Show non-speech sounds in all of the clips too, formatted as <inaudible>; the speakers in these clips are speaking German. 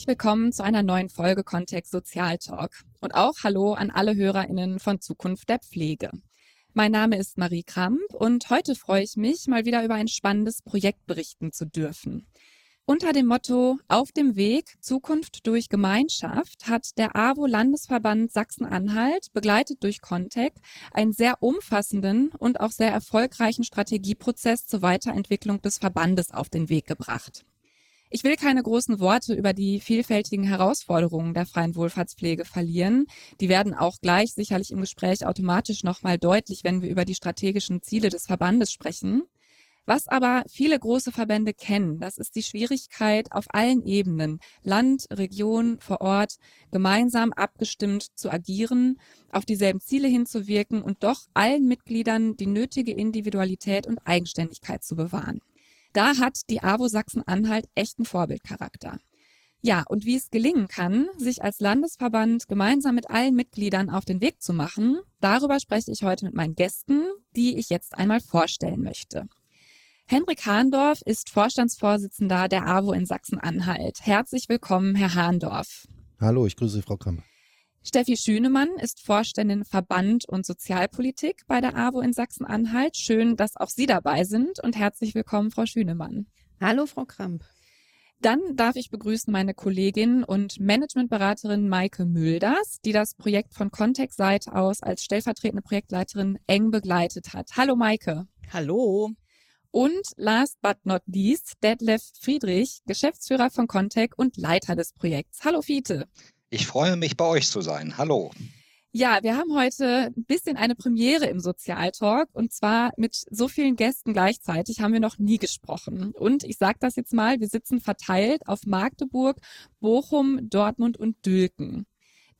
Herzlich willkommen zu einer neuen Folge Kontext Sozial Talk und auch Hallo an alle HörerInnen von Zukunft der Pflege. Mein Name ist Marie Kramp und heute freue ich mich, mal wieder über ein spannendes Projekt berichten zu dürfen. Unter dem Motto Auf dem Weg Zukunft durch Gemeinschaft hat der AWO Landesverband Sachsen-Anhalt, begleitet durch Contec, einen sehr umfassenden und auch sehr erfolgreichen Strategieprozess zur Weiterentwicklung des Verbandes auf den Weg gebracht. Ich will keine großen Worte über die vielfältigen Herausforderungen der freien Wohlfahrtspflege verlieren. Die werden auch gleich sicherlich im Gespräch automatisch nochmal deutlich, wenn wir über die strategischen Ziele des Verbandes sprechen. Was aber viele große Verbände kennen, das ist die Schwierigkeit auf allen Ebenen, Land, Region, vor Ort, gemeinsam abgestimmt zu agieren, auf dieselben Ziele hinzuwirken und doch allen Mitgliedern die nötige Individualität und Eigenständigkeit zu bewahren. Da hat die AWO Sachsen-Anhalt echten Vorbildcharakter. Ja, und wie es gelingen kann, sich als Landesverband gemeinsam mit allen Mitgliedern auf den Weg zu machen, darüber spreche ich heute mit meinen Gästen, die ich jetzt einmal vorstellen möchte. Henrik Hahndorf ist Vorstandsvorsitzender der AWO in Sachsen-Anhalt. Herzlich willkommen, Herr Hahndorf. Hallo, ich grüße Frau Krammer. Steffi Schünemann ist Vorständin Verband und Sozialpolitik bei der AWO in Sachsen-Anhalt. Schön, dass auch Sie dabei sind und herzlich willkommen, Frau Schünemann. Hallo, Frau Kramp. Dann darf ich begrüßen meine Kollegin und Managementberaterin Maike Mülders, die das Projekt von Context Seite aus als stellvertretende Projektleiterin eng begleitet hat. Hallo Maike. Hallo. Und last but not least, Detlef Friedrich, Geschäftsführer von Contec und Leiter des Projekts. Hallo Fiete. Ich freue mich, bei euch zu sein. Hallo. Ja, wir haben heute ein bisschen eine Premiere im Sozialtalk und zwar mit so vielen Gästen gleichzeitig haben wir noch nie gesprochen. Und ich sage das jetzt mal, wir sitzen verteilt auf Magdeburg, Bochum, Dortmund und Dülken.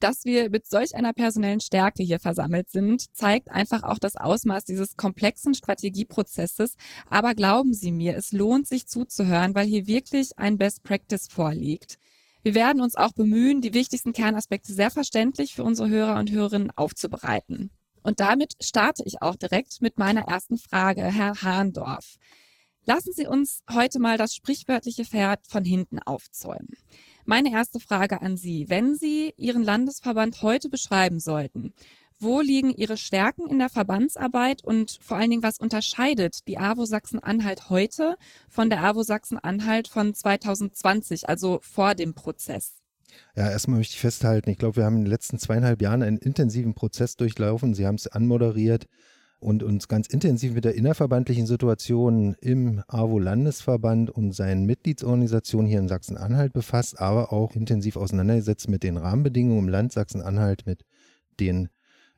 Dass wir mit solch einer personellen Stärke hier versammelt sind, zeigt einfach auch das Ausmaß dieses komplexen Strategieprozesses. Aber glauben Sie mir, es lohnt sich zuzuhören, weil hier wirklich ein Best Practice vorliegt. Wir werden uns auch bemühen, die wichtigsten Kernaspekte sehr verständlich für unsere Hörer und Hörerinnen aufzubereiten. Und damit starte ich auch direkt mit meiner ersten Frage, Herr Hahndorf. Lassen Sie uns heute mal das sprichwörtliche Pferd von hinten aufzäumen. Meine erste Frage an Sie. Wenn Sie Ihren Landesverband heute beschreiben sollten, wo liegen Ihre Stärken in der Verbandsarbeit und vor allen Dingen, was unterscheidet die AWO Sachsen-Anhalt heute von der AWO Sachsen-Anhalt von 2020, also vor dem Prozess? Ja, erstmal möchte ich festhalten, ich glaube, wir haben in den letzten zweieinhalb Jahren einen intensiven Prozess durchlaufen. Sie haben es anmoderiert und uns ganz intensiv mit der innerverbandlichen Situation im AWO-Landesverband und seinen Mitgliedsorganisationen hier in Sachsen-Anhalt befasst, aber auch intensiv auseinandergesetzt mit den Rahmenbedingungen im Land Sachsen-Anhalt, mit den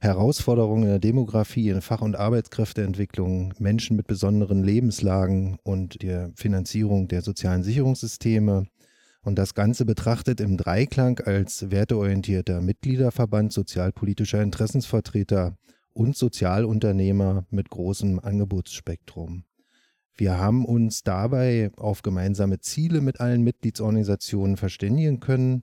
Herausforderungen in der Demografie, in Fach- und Arbeitskräfteentwicklung, Menschen mit besonderen Lebenslagen und der Finanzierung der sozialen Sicherungssysteme. Und das Ganze betrachtet im Dreiklang als werteorientierter Mitgliederverband sozialpolitischer Interessensvertreter und Sozialunternehmer mit großem Angebotsspektrum. Wir haben uns dabei auf gemeinsame Ziele mit allen Mitgliedsorganisationen verständigen können,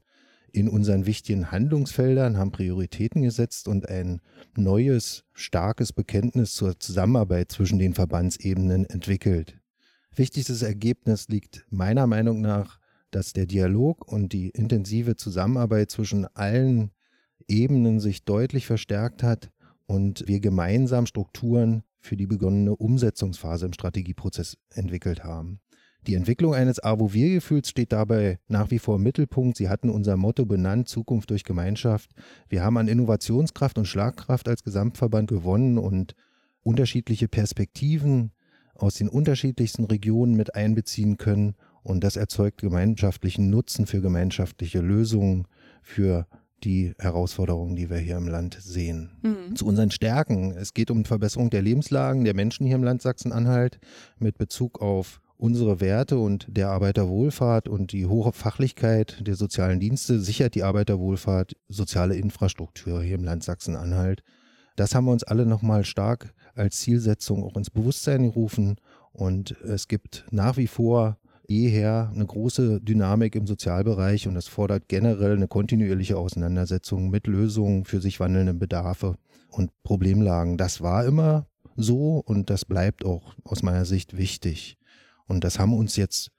in unseren wichtigen Handlungsfeldern, haben Prioritäten gesetzt und ein neues, starkes Bekenntnis zur Zusammenarbeit zwischen den Verbandsebenen entwickelt. Wichtigstes Ergebnis liegt meiner Meinung nach, dass der Dialog und die intensive Zusammenarbeit zwischen allen Ebenen sich deutlich verstärkt hat und wir gemeinsam Strukturen für die begonnene Umsetzungsphase im Strategieprozess entwickelt haben. Die Entwicklung eines AWO-Wir-Gefühls steht dabei nach wie vor im Mittelpunkt. Sie hatten unser Motto benannt, Zukunft durch Gemeinschaft. Wir haben an Innovationskraft und Schlagkraft als Gesamtverband gewonnen und unterschiedliche Perspektiven aus den unterschiedlichsten Regionen mit einbeziehen können. Und das erzeugt gemeinschaftlichen Nutzen für gemeinschaftliche Lösungen, für die Herausforderungen, die wir hier im Land sehen. Mhm. Zu unseren Stärken. Es geht um Verbesserung der Lebenslagen der Menschen hier im Land Sachsen-Anhalt mit Bezug auf unsere Werte und der Arbeiterwohlfahrt und die hohe Fachlichkeit der sozialen Dienste sichert die Arbeiterwohlfahrt, soziale Infrastruktur hier im Land Sachsen-Anhalt. Das haben wir uns alle nochmal stark als Zielsetzung auch ins Bewusstsein gerufen und es gibt nach wie vor jeher eine große Dynamik im Sozialbereich und es fordert generell eine kontinuierliche Auseinandersetzung mit Lösungen für sich wandelnden Bedarfe und Problemlagen. Das war immer so und das bleibt auch aus meiner Sicht wichtig. Und das haben uns jetzt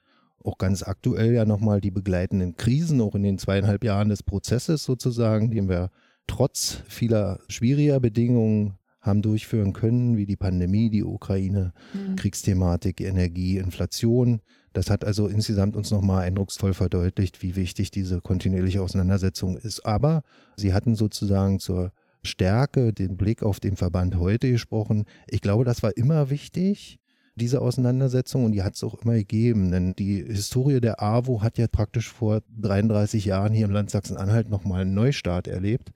auch ganz aktuell ja nochmal die begleitenden Krisen, auch in den zweieinhalb Jahren des Prozesses sozusagen, den wir trotz vieler schwieriger Bedingungen haben durchführen können, wie die Pandemie, die Ukraine, mhm. Kriegsthematik, Energie, Inflation. Das hat also insgesamt uns nochmal eindrucksvoll verdeutlicht, wie wichtig diese kontinuierliche Auseinandersetzung ist. Aber sie hatten sozusagen zur Stärke den Blick auf den Verband heute gesprochen. Ich glaube, das war immer wichtig diese Auseinandersetzung und die hat es auch immer gegeben. Denn die Historie der AWO hat ja praktisch vor 33 Jahren hier im Land Sachsen-Anhalt nochmal einen Neustart erlebt.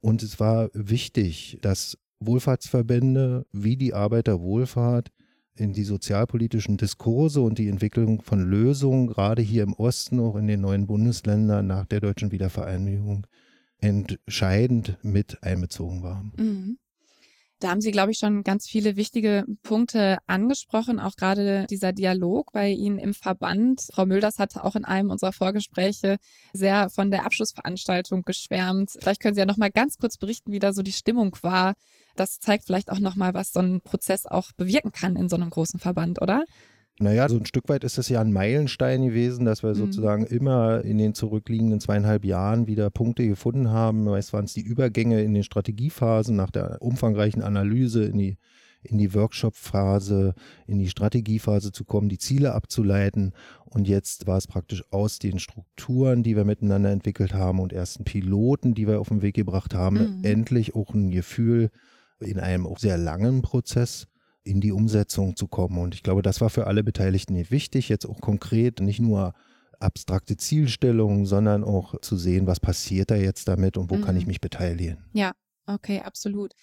Und es war wichtig, dass Wohlfahrtsverbände wie die Arbeiterwohlfahrt in die sozialpolitischen Diskurse und die Entwicklung von Lösungen, gerade hier im Osten, auch in den neuen Bundesländern nach der deutschen Wiedervereinigung, entscheidend mit einbezogen waren. Mhm. Da haben Sie, glaube ich, schon ganz viele wichtige Punkte angesprochen, auch gerade dieser Dialog bei Ihnen im Verband. Frau Mülders hatte auch in einem unserer Vorgespräche sehr von der Abschlussveranstaltung geschwärmt. Vielleicht können Sie ja noch mal ganz kurz berichten, wie da so die Stimmung war. Das zeigt vielleicht auch noch mal, was so ein Prozess auch bewirken kann in so einem großen Verband, oder? Naja, so ein Stück weit ist es ja ein Meilenstein gewesen, dass wir mhm. sozusagen immer in den zurückliegenden zweieinhalb Jahren wieder Punkte gefunden haben. Meist waren es die Übergänge in den Strategiephasen nach der umfangreichen Analyse in die, in die Workshop-Phase, in die Strategiephase zu kommen, die Ziele abzuleiten. Und jetzt war es praktisch aus den Strukturen, die wir miteinander entwickelt haben und ersten Piloten, die wir auf den Weg gebracht haben, mhm. endlich auch ein Gefühl in einem auch sehr langen Prozess in die Umsetzung zu kommen. Und ich glaube, das war für alle Beteiligten wichtig, jetzt auch konkret nicht nur abstrakte Zielstellungen, sondern auch zu sehen, was passiert da jetzt damit und wo mhm. kann ich mhm. mich beteiligen. Ja, okay, absolut.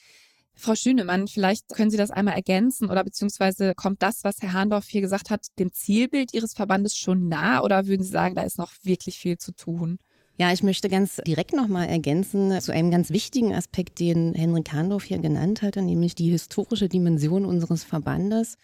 Frau Schünemann, vielleicht können Sie das einmal ergänzen oder beziehungsweise kommt das, was Herr Hahndorf hier gesagt hat, dem Zielbild Ihres Verbandes schon nah oder würden Sie sagen, da ist noch wirklich viel zu tun? Ja, ich möchte ganz direkt nochmal ergänzen zu einem ganz wichtigen Aspekt, den Henrik Kahndorf hier genannt hatte, nämlich die historische Dimension unseres Verbandes.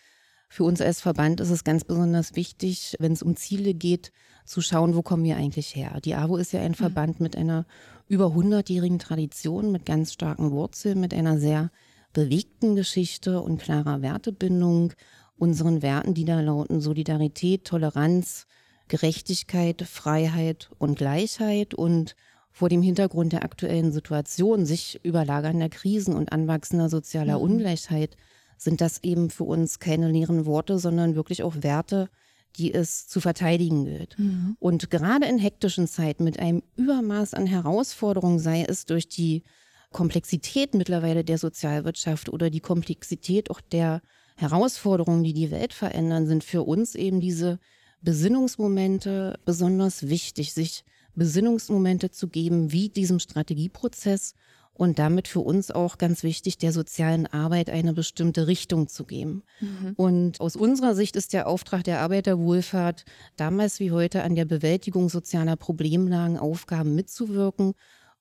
Für uns als Verband ist es ganz besonders wichtig, wenn es um Ziele geht, zu schauen, wo kommen wir eigentlich her. Die AWO ist ja ein mhm. Verband mit einer über 100-jährigen Tradition, mit ganz starken Wurzeln, mit einer sehr bewegten Geschichte und klarer Wertebindung, unseren Werten, die da lauten Solidarität, Toleranz, Gerechtigkeit, Freiheit und Gleichheit und vor dem Hintergrund der aktuellen Situation, sich überlagernder Krisen und anwachsender sozialer mhm. Ungleichheit, sind das eben für uns keine leeren Worte, sondern wirklich auch Werte, die es zu verteidigen gilt. Mhm. Und gerade in hektischen Zeiten mit einem Übermaß an Herausforderungen, sei es durch die Komplexität mittlerweile der Sozialwirtschaft oder die Komplexität auch der Herausforderungen, die die Welt verändern, sind für uns eben diese Besinnungsmomente besonders wichtig, sich Besinnungsmomente zu geben, wie diesem Strategieprozess und damit für uns auch ganz wichtig, der sozialen Arbeit eine bestimmte Richtung zu geben. Mhm. Und aus unserer Sicht ist der Auftrag der Arbeiterwohlfahrt damals wie heute an der Bewältigung sozialer Problemlagen, Aufgaben mitzuwirken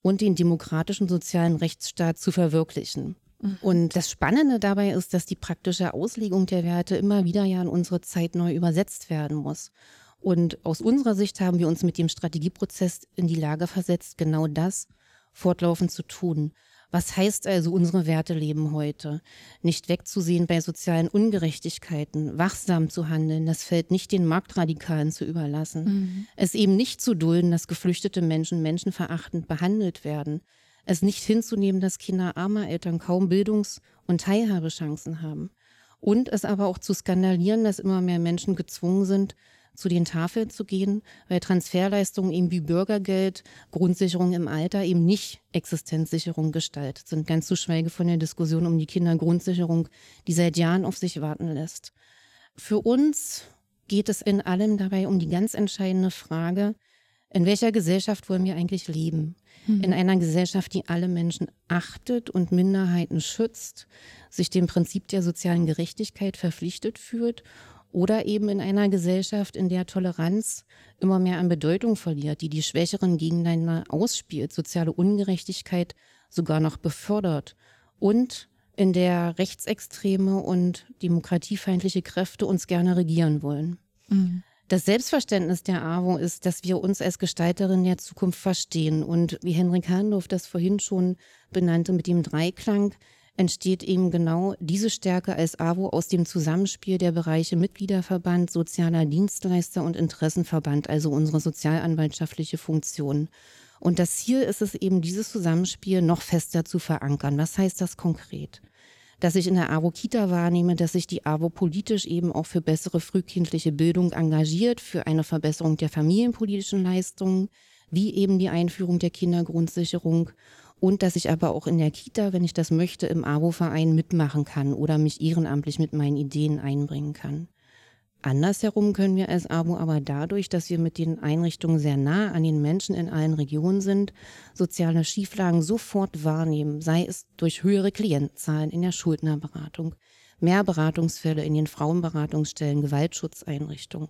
und den demokratischen sozialen Rechtsstaat zu verwirklichen. Und das Spannende dabei ist, dass die praktische Auslegung der Werte immer wieder ja in unsere Zeit neu übersetzt werden muss. Und aus unserer Sicht haben wir uns mit dem Strategieprozess in die Lage versetzt, genau das fortlaufend zu tun. Was heißt also unsere Werte leben heute? Nicht wegzusehen bei sozialen Ungerechtigkeiten, wachsam zu handeln, das Feld nicht den Marktradikalen zu überlassen. Mhm. Es eben nicht zu dulden, dass geflüchtete Menschen menschenverachtend behandelt werden es nicht hinzunehmen, dass Kinder armer Eltern kaum Bildungs- und Teilhabechancen haben. Und es aber auch zu skandalieren, dass immer mehr Menschen gezwungen sind, zu den Tafeln zu gehen, weil Transferleistungen eben wie Bürgergeld, Grundsicherung im Alter eben nicht Existenzsicherung gestaltet sind. Ganz zu schweige von der Diskussion um die Kindergrundsicherung, die seit Jahren auf sich warten lässt. Für uns geht es in allem dabei um die ganz entscheidende Frage, in welcher Gesellschaft wollen wir eigentlich leben? Mhm. In einer Gesellschaft, die alle Menschen achtet und Minderheiten schützt, sich dem Prinzip der sozialen Gerechtigkeit verpflichtet fühlt oder eben in einer Gesellschaft, in der Toleranz immer mehr an Bedeutung verliert, die die Schwächeren gegeneinander ausspielt, soziale Ungerechtigkeit sogar noch befördert und in der rechtsextreme und demokratiefeindliche Kräfte uns gerne regieren wollen. Mhm. Das Selbstverständnis der AWO ist, dass wir uns als Gestalterin der Zukunft verstehen. Und wie Henrik Herrndorf das vorhin schon benannte mit dem Dreiklang, entsteht eben genau diese Stärke als AWO aus dem Zusammenspiel der Bereiche Mitgliederverband, sozialer Dienstleister und Interessenverband, also unsere sozialanwaltschaftliche Funktion. Und das Ziel ist es eben, dieses Zusammenspiel noch fester zu verankern. Was heißt das konkret? Dass ich in der AWO-Kita wahrnehme, dass sich die AWO politisch eben auch für bessere frühkindliche Bildung engagiert, für eine Verbesserung der familienpolitischen Leistungen, wie eben die Einführung der Kindergrundsicherung und dass ich aber auch in der Kita, wenn ich das möchte, im AWO-Verein mitmachen kann oder mich ehrenamtlich mit meinen Ideen einbringen kann. Andersherum können wir als AWO aber dadurch, dass wir mit den Einrichtungen sehr nah an den Menschen in allen Regionen sind, soziale Schieflagen sofort wahrnehmen, sei es durch höhere Klientenzahlen in der Schuldnerberatung, mehr Beratungsfälle in den Frauenberatungsstellen, Gewaltschutzeinrichtungen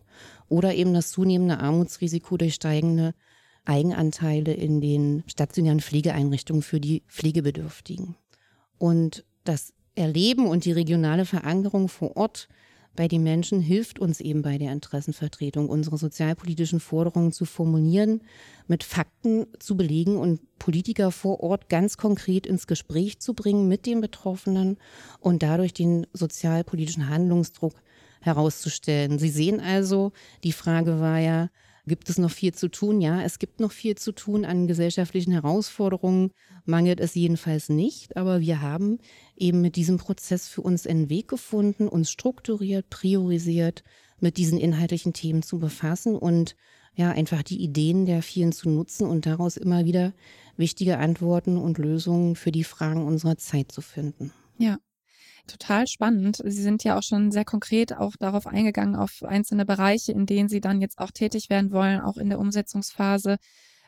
oder eben das zunehmende Armutsrisiko durch steigende Eigenanteile in den stationären Pflegeeinrichtungen für die Pflegebedürftigen. Und das Erleben und die regionale Verankerung vor Ort bei den Menschen hilft uns eben bei der Interessenvertretung, unsere sozialpolitischen Forderungen zu formulieren, mit Fakten zu belegen und Politiker vor Ort ganz konkret ins Gespräch zu bringen mit den Betroffenen und dadurch den sozialpolitischen Handlungsdruck herauszustellen. Sie sehen also, die Frage war ja, Gibt es noch viel zu tun? Ja, es gibt noch viel zu tun an gesellschaftlichen Herausforderungen, mangelt es jedenfalls nicht, aber wir haben eben mit diesem Prozess für uns einen Weg gefunden, uns strukturiert, priorisiert mit diesen inhaltlichen Themen zu befassen und ja, einfach die Ideen der vielen zu nutzen und daraus immer wieder wichtige Antworten und Lösungen für die Fragen unserer Zeit zu finden. Ja, total spannend. Sie sind ja auch schon sehr konkret auch darauf eingegangen, auf einzelne Bereiche, in denen Sie dann jetzt auch tätig werden wollen, auch in der Umsetzungsphase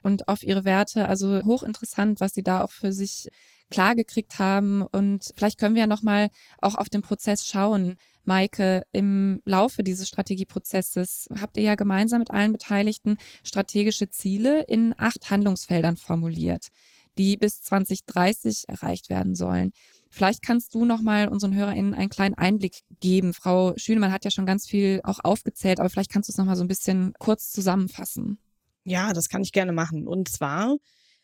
und auf Ihre Werte. Also hochinteressant, was Sie da auch für sich klar gekriegt haben. Und vielleicht können wir ja nochmal auch auf den Prozess schauen. Maike, im Laufe dieses Strategieprozesses habt ihr ja gemeinsam mit allen Beteiligten strategische Ziele in acht Handlungsfeldern formuliert, die bis 2030 erreicht werden sollen. Vielleicht kannst du noch mal unseren HörerInnen einen kleinen Einblick geben. Frau Schünemann hat ja schon ganz viel auch aufgezählt, aber vielleicht kannst du es noch mal so ein bisschen kurz zusammenfassen. Ja, das kann ich gerne machen. Und zwar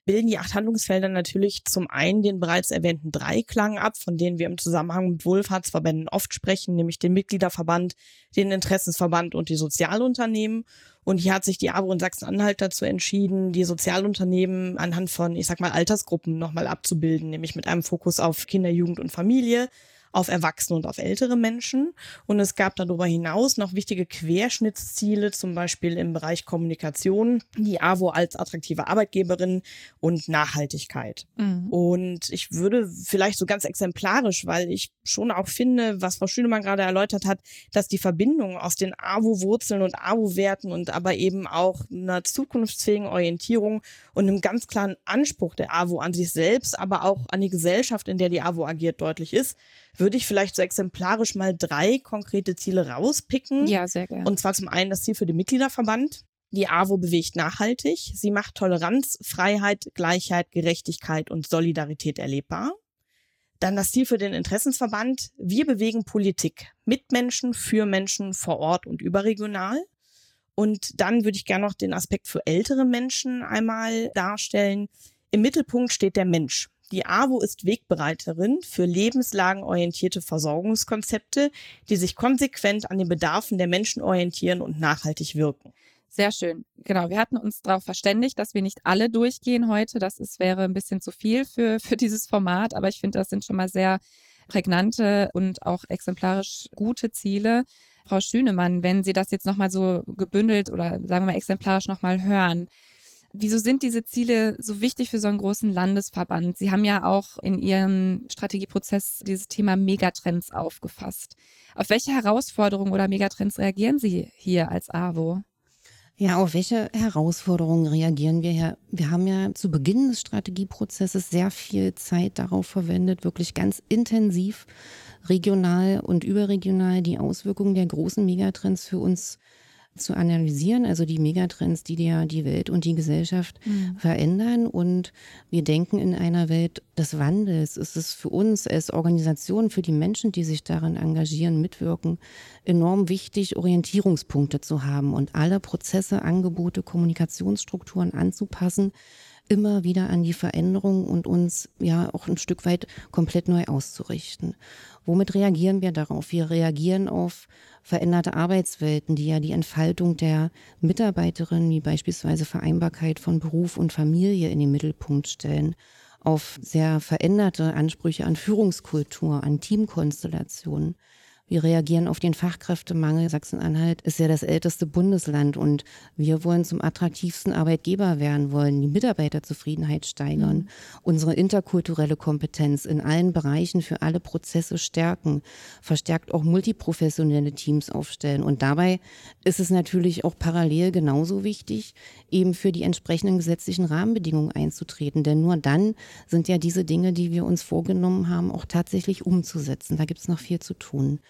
bilden die acht Handlungsfelder natürlich zum einen den bereits erwähnten Dreiklang ab, von denen wir im Zusammenhang mit Wohlfahrtsverbänden oft sprechen, nämlich den Mitgliederverband, den Interessensverband und die Sozialunternehmen. Und hier hat sich die ABO in Sachsen-Anhalt dazu entschieden, die Sozialunternehmen anhand von, ich sag mal, Altersgruppen nochmal abzubilden, nämlich mit einem Fokus auf Kinder, Jugend und Familie auf Erwachsene und auf ältere Menschen. Und es gab darüber hinaus noch wichtige Querschnittsziele, zum Beispiel im Bereich Kommunikation, die AWO als attraktive Arbeitgeberin und Nachhaltigkeit. Mhm. Und ich würde vielleicht so ganz exemplarisch, weil ich schon auch finde, was Frau Schünemann gerade erläutert hat, dass die Verbindung aus den AWO-Wurzeln und AWO-Werten und aber eben auch einer zukunftsfähigen Orientierung und einem ganz klaren Anspruch der AWO an sich selbst, aber auch an die Gesellschaft, in der die AWO agiert, deutlich ist, würde ich vielleicht so exemplarisch mal drei konkrete Ziele rauspicken. Ja, sehr gerne. Und zwar zum einen das Ziel für den Mitgliederverband. Die AWO bewegt nachhaltig. Sie macht Toleranz, Freiheit, Gleichheit, Gerechtigkeit und Solidarität erlebbar. Dann das Ziel für den Interessensverband. Wir bewegen Politik mit Menschen, für Menschen, vor Ort und überregional. Und dann würde ich gerne noch den Aspekt für ältere Menschen einmal darstellen. Im Mittelpunkt steht der Mensch. Die AWO ist Wegbereiterin für lebenslagenorientierte Versorgungskonzepte, die sich konsequent an den Bedarfen der Menschen orientieren und nachhaltig wirken. Sehr schön. Genau. Wir hatten uns darauf verständigt, dass wir nicht alle durchgehen heute. Das ist, wäre ein bisschen zu viel für, <laughs> für dieses Format. Aber ich finde, das sind schon mal sehr prägnante und auch exemplarisch gute Ziele. Frau Schünemann, wenn Sie das jetzt nochmal so gebündelt oder sagen wir mal exemplarisch nochmal hören, Wieso sind diese Ziele so wichtig für so einen großen Landesverband? Sie haben ja auch in Ihrem Strategieprozess dieses Thema Megatrends aufgefasst. Auf welche Herausforderungen oder Megatrends reagieren Sie hier als AWO? Ja, auf welche Herausforderungen reagieren wir hier? Wir haben ja zu Beginn des Strategieprozesses sehr viel Zeit darauf verwendet, wirklich ganz intensiv regional und überregional die Auswirkungen der großen Megatrends für uns zu analysieren, also die Megatrends, die ja die Welt und die Gesellschaft mhm. verändern. Und wir denken in einer Welt des Wandels. Ist es für uns als Organisation, für die Menschen, die sich daran engagieren, mitwirken, enorm wichtig, Orientierungspunkte zu haben und alle Prozesse, Angebote, Kommunikationsstrukturen anzupassen immer wieder an die Veränderung und uns ja auch ein Stück weit komplett neu auszurichten. Womit reagieren wir darauf? Wir reagieren auf veränderte Arbeitswelten, die ja die Entfaltung der Mitarbeiterinnen, wie beispielsweise Vereinbarkeit von Beruf und Familie in den Mittelpunkt stellen, auf sehr veränderte Ansprüche an Führungskultur, an Teamkonstellationen. Wir reagieren auf den Fachkräftemangel. Sachsen-Anhalt ist ja das älteste Bundesland und wir wollen zum attraktivsten Arbeitgeber werden, wollen die Mitarbeiterzufriedenheit steigern, mhm. unsere interkulturelle Kompetenz in allen Bereichen für alle Prozesse stärken, verstärkt auch multiprofessionelle Teams aufstellen. Und dabei ist es natürlich auch parallel genauso wichtig, eben für die entsprechenden gesetzlichen Rahmenbedingungen einzutreten. Denn nur dann sind ja diese Dinge, die wir uns vorgenommen haben, auch tatsächlich umzusetzen. Da gibt es noch viel zu tun.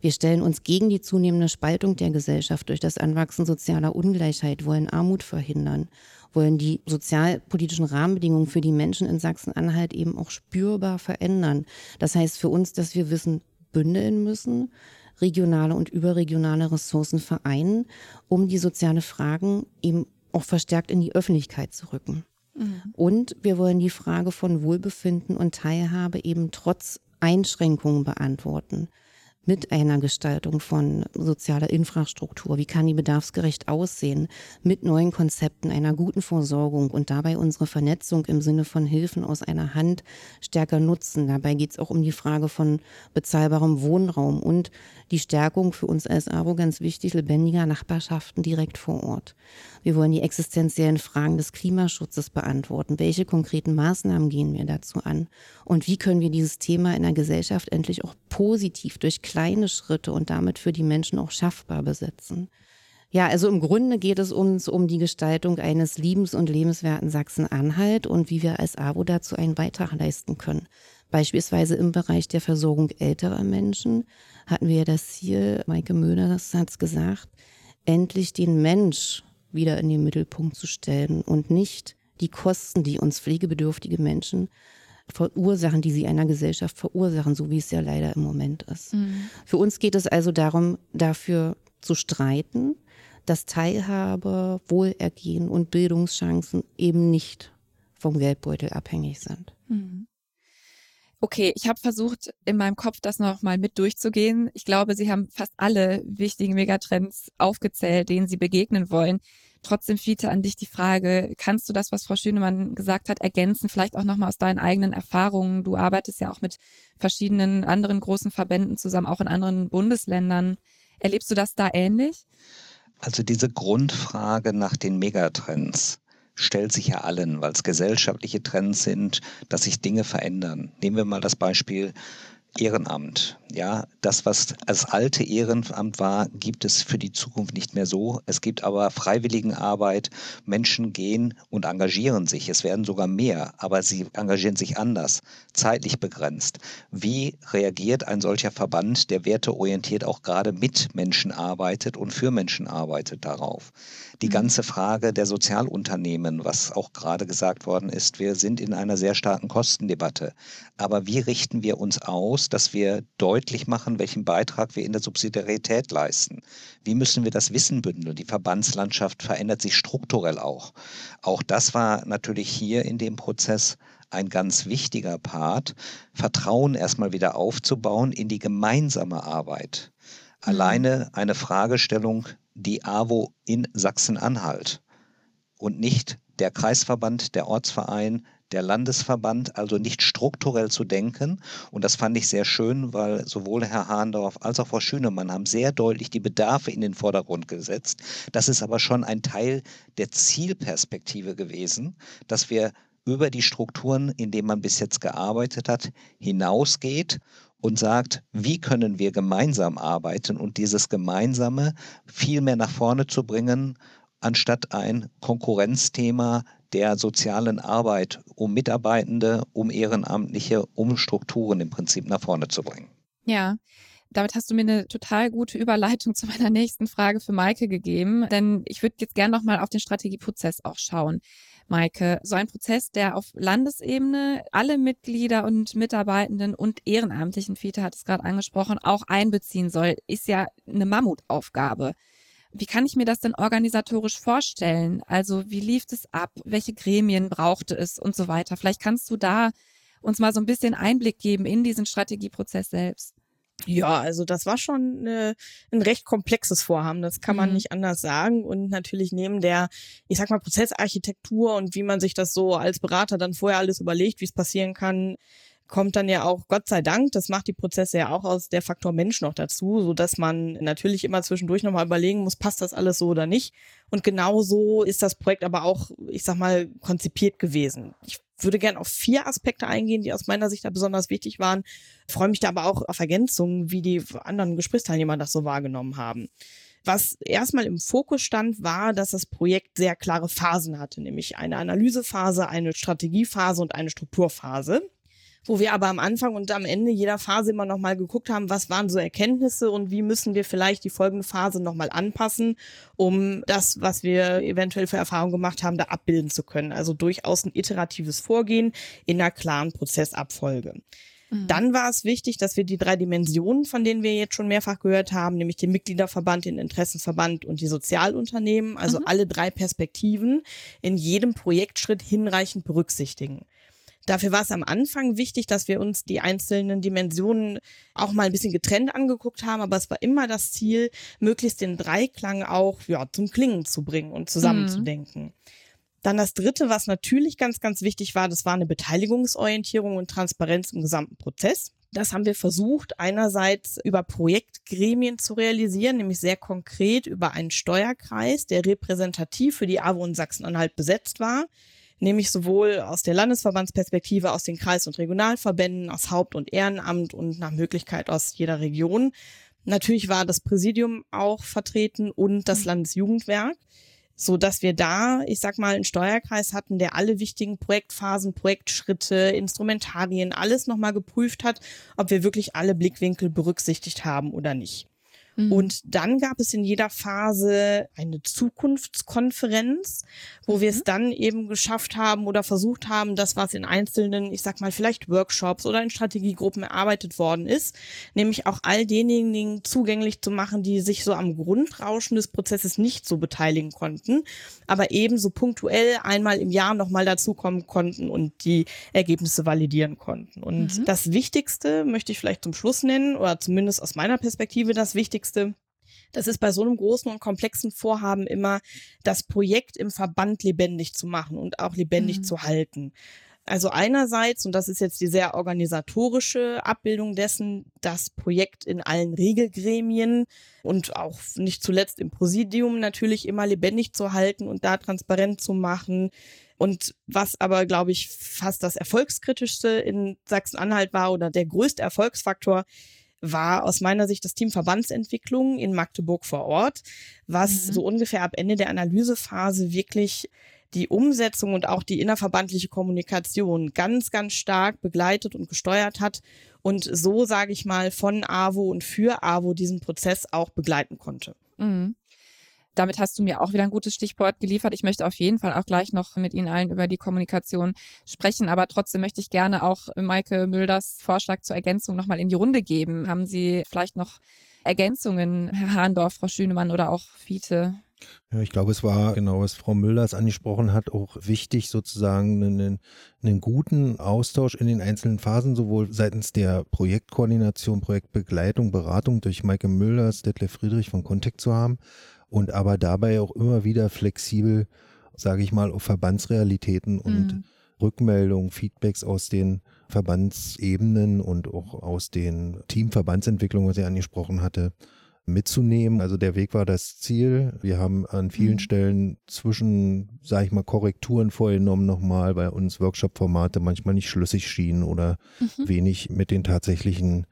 Wir stellen uns gegen die zunehmende Spaltung der Gesellschaft durch das Anwachsen sozialer Ungleichheit, wollen Armut verhindern, wollen die sozialpolitischen Rahmenbedingungen für die Menschen in Sachsen-Anhalt eben auch spürbar verändern. Das heißt für uns, dass wir Wissen bündeln müssen, regionale und überregionale Ressourcen vereinen, um die soziale Fragen eben auch verstärkt in die Öffentlichkeit zu rücken. Mhm. Und wir wollen die Frage von Wohlbefinden und Teilhabe eben trotz Einschränkungen beantworten mit einer Gestaltung von sozialer Infrastruktur? Wie kann die bedarfsgerecht aussehen? Mit neuen Konzepten einer guten Versorgung und dabei unsere Vernetzung im Sinne von Hilfen aus einer Hand stärker nutzen. Dabei geht es auch um die Frage von bezahlbarem Wohnraum und die Stärkung für uns als AWO ganz wichtig lebendiger Nachbarschaften direkt vor Ort. Wir wollen die existenziellen Fragen des Klimaschutzes beantworten. Welche konkreten Maßnahmen gehen wir dazu an? Und wie können wir dieses Thema in der Gesellschaft endlich auch positiv durch kleine Schritte und damit für die Menschen auch schaffbar besetzen? Ja, also im Grunde geht es uns um die Gestaltung eines liebens- und lebenswerten Sachsen-Anhalt und wie wir als AWO dazu einen Beitrag leisten können. Beispielsweise im Bereich der Versorgung älterer Menschen hatten wir das Ziel, Maike Möhner hat es gesagt, endlich den Mensch wieder in den Mittelpunkt zu stellen und nicht die Kosten, die uns pflegebedürftige Menschen verursachen, die sie einer Gesellschaft verursachen, so wie es ja leider im Moment ist. Mhm. Für uns geht es also darum, dafür zu streiten, dass Teilhabe, Wohlergehen und Bildungschancen eben nicht vom Geldbeutel abhängig sind. Mhm. Okay, ich habe versucht, in meinem Kopf das nochmal mit durchzugehen. Ich glaube, Sie haben fast alle wichtigen Megatrends aufgezählt, denen Sie begegnen wollen. Trotzdem, Fiete, an dich die Frage, kannst du das, was Frau Schönemann gesagt hat, ergänzen, vielleicht auch nochmal aus deinen eigenen Erfahrungen? Du arbeitest ja auch mit verschiedenen anderen großen Verbänden zusammen, auch in anderen Bundesländern. Erlebst du das da ähnlich? Also diese Grundfrage nach den Megatrends stellt sich ja allen, weil es gesellschaftliche Trends sind, dass sich Dinge verändern. Nehmen wir mal das Beispiel Ehrenamt. Ja, das, was als alte Ehrenamt war, gibt es für die Zukunft nicht mehr so. Es gibt aber Freiwilligenarbeit. Menschen gehen und engagieren sich. Es werden sogar mehr, aber sie engagieren sich anders, zeitlich begrenzt. Wie reagiert ein solcher Verband, der werteorientiert auch gerade mit Menschen arbeitet und für Menschen arbeitet darauf? Die mhm. ganze Frage der Sozialunternehmen, was auch gerade gesagt worden ist, wir sind in einer sehr starken Kostendebatte. Aber wie richten wir uns aus, dass wir deutlich machen, welchen Beitrag wir in der Subsidiarität leisten? Wie müssen wir das Wissen bündeln? Die Verbandslandschaft verändert sich strukturell auch. Auch das war natürlich hier in dem Prozess ein ganz wichtiger Part, Vertrauen erstmal wieder aufzubauen in die gemeinsame Arbeit. Mhm. Alleine eine Fragestellung die AWO in Sachsen-Anhalt und nicht der Kreisverband, der Ortsverein, der Landesverband, also nicht strukturell zu denken. Und das fand ich sehr schön, weil sowohl Herr Hahndorf als auch Frau Schünemann haben sehr deutlich die Bedarfe in den Vordergrund gesetzt. Das ist aber schon ein Teil der Zielperspektive gewesen, dass wir über die Strukturen, in denen man bis jetzt gearbeitet hat, hinausgeht und sagt, wie können wir gemeinsam arbeiten und dieses Gemeinsame viel mehr nach vorne zu bringen, anstatt ein Konkurrenzthema der sozialen Arbeit, um Mitarbeitende, um Ehrenamtliche, um Strukturen im Prinzip nach vorne zu bringen. Ja, damit hast du mir eine total gute Überleitung zu meiner nächsten Frage für Maike gegeben, denn ich würde jetzt gerne nochmal auf den Strategieprozess auch schauen. Maike, so ein Prozess, der auf Landesebene alle Mitglieder und Mitarbeitenden und Ehrenamtlichen, Fiete hat es gerade angesprochen, auch einbeziehen soll, ist ja eine Mammutaufgabe. Wie kann ich mir das denn organisatorisch vorstellen? Also wie lief es ab? Welche Gremien brauchte es und so weiter? Vielleicht kannst du da uns mal so ein bisschen Einblick geben in diesen Strategieprozess selbst. Ja, also das war schon äh, ein recht komplexes Vorhaben, das kann man mhm. nicht anders sagen. Und natürlich neben der, ich sag mal, Prozessarchitektur und wie man sich das so als Berater dann vorher alles überlegt, wie es passieren kann, kommt dann ja auch, Gott sei Dank, das macht die Prozesse ja auch aus der Faktor Mensch noch dazu, so dass man natürlich immer zwischendurch nochmal überlegen muss, passt das alles so oder nicht. Und genau so ist das Projekt aber auch, ich sag mal, konzipiert gewesen. Ich würde gern auf vier Aspekte eingehen, die aus meiner Sicht da besonders wichtig waren. Freue mich da aber auch auf Ergänzungen, wie die anderen Gesprächsteilnehmer das so wahrgenommen haben. Was erstmal im Fokus stand, war, dass das Projekt sehr klare Phasen hatte, nämlich eine Analysephase, eine Strategiephase und eine Strukturphase wo wir aber am Anfang und am Ende jeder Phase immer nochmal geguckt haben, was waren so Erkenntnisse und wie müssen wir vielleicht die folgende Phase nochmal anpassen, um das, was wir eventuell für Erfahrungen gemacht haben, da abbilden zu können. Also durchaus ein iteratives Vorgehen in einer klaren Prozessabfolge. Mhm. Dann war es wichtig, dass wir die drei Dimensionen, von denen wir jetzt schon mehrfach gehört haben, nämlich den Mitgliederverband, den Interessenverband und die Sozialunternehmen, also mhm. alle drei Perspektiven in jedem Projektschritt hinreichend berücksichtigen. Dafür war es am Anfang wichtig, dass wir uns die einzelnen Dimensionen auch mal ein bisschen getrennt angeguckt haben, aber es war immer das Ziel, möglichst den Dreiklang auch ja, zum Klingen zu bringen und zusammenzudenken. Mhm. Dann das dritte, was natürlich ganz, ganz wichtig war, das war eine Beteiligungsorientierung und Transparenz im gesamten Prozess. Das haben wir versucht, einerseits über Projektgremien zu realisieren, nämlich sehr konkret über einen Steuerkreis, der repräsentativ für die AWO in Sachsen-Anhalt besetzt war nämlich sowohl aus der Landesverbandsperspektive, aus den Kreis- und Regionalverbänden, aus Haupt- und Ehrenamt und nach Möglichkeit aus jeder Region. Natürlich war das Präsidium auch vertreten und das mhm. Landesjugendwerk, so dass wir da, ich sag mal, einen Steuerkreis hatten, der alle wichtigen Projektphasen, Projektschritte, Instrumentarien, alles nochmal geprüft hat, ob wir wirklich alle Blickwinkel berücksichtigt haben oder nicht. Mhm. Und dann gab es in jeder Phase eine Zukunftskonferenz, wo mhm. wir es mhm. dann eben geschafft haben oder versucht haben, das, was in einzelnen, ich sag mal, vielleicht Workshops oder in Strategiegruppen erarbeitet worden ist, nämlich auch all denjenigen zugänglich zu machen, die sich so am Grundrauschen des Prozesses nicht so beteiligen konnten, aber ebenso punktuell einmal im Jahr nochmal dazukommen konnten und die Ergebnisse validieren konnten. Und mhm. das Wichtigste möchte ich vielleicht zum Schluss nennen, oder zumindest aus meiner Perspektive das Wichtigste, Wichtigste. Das ist bei so einem großen und komplexen Vorhaben immer, das Projekt im Verband lebendig zu machen und auch lebendig mhm. zu halten. Also einerseits, und das ist jetzt die sehr organisatorische Abbildung dessen, das Projekt in allen Regelgremien und auch nicht zuletzt im Präsidium natürlich immer lebendig zu halten und da transparent zu machen. Und was aber, glaube ich, fast das erfolgskritischste in Sachsen-Anhalt war oder der größte Erfolgsfaktor, war aus meiner Sicht das Team Verbandsentwicklung in Magdeburg vor Ort, was mhm. so ungefähr ab Ende der Analysephase wirklich die Umsetzung und auch die innerverbandliche Kommunikation ganz, ganz stark begleitet und gesteuert hat und so, sage ich mal, von AWO und für AWO diesen Prozess auch begleiten konnte. Mhm damit hast du mir auch wieder ein gutes Stichwort geliefert. Ich möchte auf jeden Fall auch gleich noch mit Ihnen allen über die Kommunikation sprechen, aber trotzdem möchte ich gerne auch Maike Mülders Vorschlag zur Ergänzung nochmal in die Runde geben. Haben Sie vielleicht noch Ergänzungen, Herr Hahndorf, Frau Schünemann oder auch Fiete? Ja, ich glaube, es war genau, was Frau Mülders angesprochen hat, auch wichtig, sozusagen einen, einen guten Austausch in den einzelnen Phasen, sowohl seitens der Projektkoordination, Projektbegleitung, Beratung durch Maike Mülders, Detlef Friedrich von Contact zu haben, und aber dabei auch immer wieder flexibel, sage ich mal, auf Verbandsrealitäten und mhm. Rückmeldungen, Feedbacks aus den Verbandsebenen und auch aus den Teamverbandsentwicklungen, was ich angesprochen hatte, mitzunehmen. Also der Weg war das Ziel. Wir haben an vielen mhm. Stellen zwischen, sage ich mal, Korrekturen vorgenommen nochmal, weil uns Workshop-Formate manchmal nicht schlüssig schienen oder mhm. wenig mit den tatsächlichen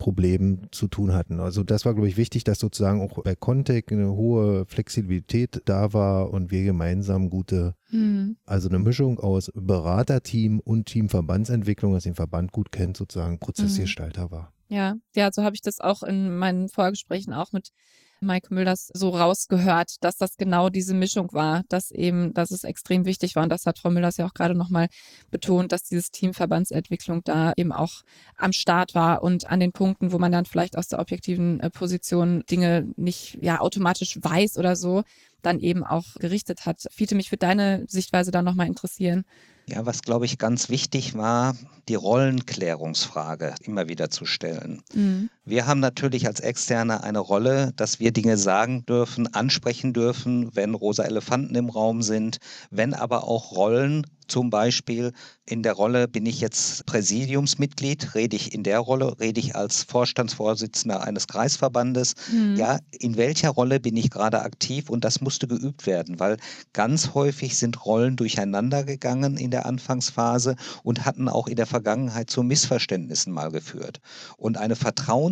Problemen zu tun hatten. Also das war, glaube ich, wichtig, dass sozusagen auch bei Contact eine hohe Flexibilität da war und wir gemeinsam gute, mhm. also eine Mischung aus Beraterteam und Teamverbandsentwicklung, das den Verband gut kennt, sozusagen Prozessgestalter mhm. war. Ja, ja, so habe ich das auch in meinen Vorgesprächen auch mit Mike Müllers so rausgehört, dass das genau diese Mischung war, dass eben, dass es extrem wichtig war. Und das hat Frau Müllers ja auch gerade nochmal betont, dass dieses Team Verbandsentwicklung da eben auch am Start war und an den Punkten, wo man dann vielleicht aus der objektiven äh, Position Dinge nicht ja automatisch weiß oder so, dann eben auch gerichtet hat. Fiete, mich würde deine Sichtweise da nochmal interessieren. Ja, was glaube ich ganz wichtig war, die Rollenklärungsfrage immer wieder zu stellen. Mhm. Wir haben natürlich als Externe eine Rolle, dass wir Dinge sagen dürfen, ansprechen dürfen, wenn rosa Elefanten im Raum sind, wenn aber auch Rollen zum Beispiel in der Rolle, bin ich jetzt Präsidiumsmitglied, rede ich in der Rolle, rede ich als Vorstandsvorsitzender eines Kreisverbandes. Mhm. Ja, in welcher Rolle bin ich gerade aktiv? Und das musste geübt werden, weil ganz häufig sind Rollen durcheinander gegangen in der Anfangsphase und hatten auch in der Vergangenheit zu Missverständnissen mal geführt. Und eine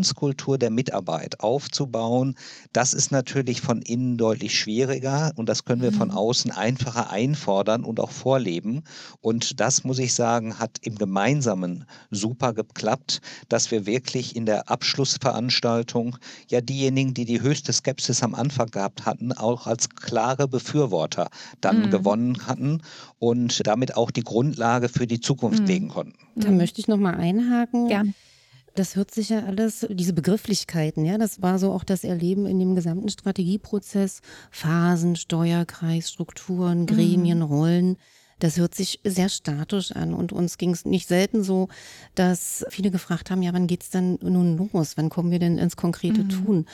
Vertrauenskultur der Mitarbeit aufzubauen, das ist natürlich von innen deutlich schwieriger und das können wir von mhm. außen einfacher einfordern und auch vorleben. Und das, muss ich sagen, hat im Gemeinsamen super geklappt, dass wir wirklich in der Abschlussveranstaltung ja diejenigen, die die höchste Skepsis am Anfang gehabt hatten, auch als klare Befürworter dann mhm. gewonnen hatten und damit auch die Grundlage für die Zukunft mhm. legen konnten. Da möchte ich nochmal einhaken. Gern. Das hört sich ja alles, diese Begrifflichkeiten, ja, das war so auch das Erleben in dem gesamten Strategieprozess. Phasen, Steuerkreis, Strukturen, Gremien, mhm. Rollen. Das hört sich sehr statisch an und uns ging es nicht selten so, dass viele gefragt haben, ja, wann geht's denn nun los? Wann kommen wir denn ins konkrete mhm. Tun?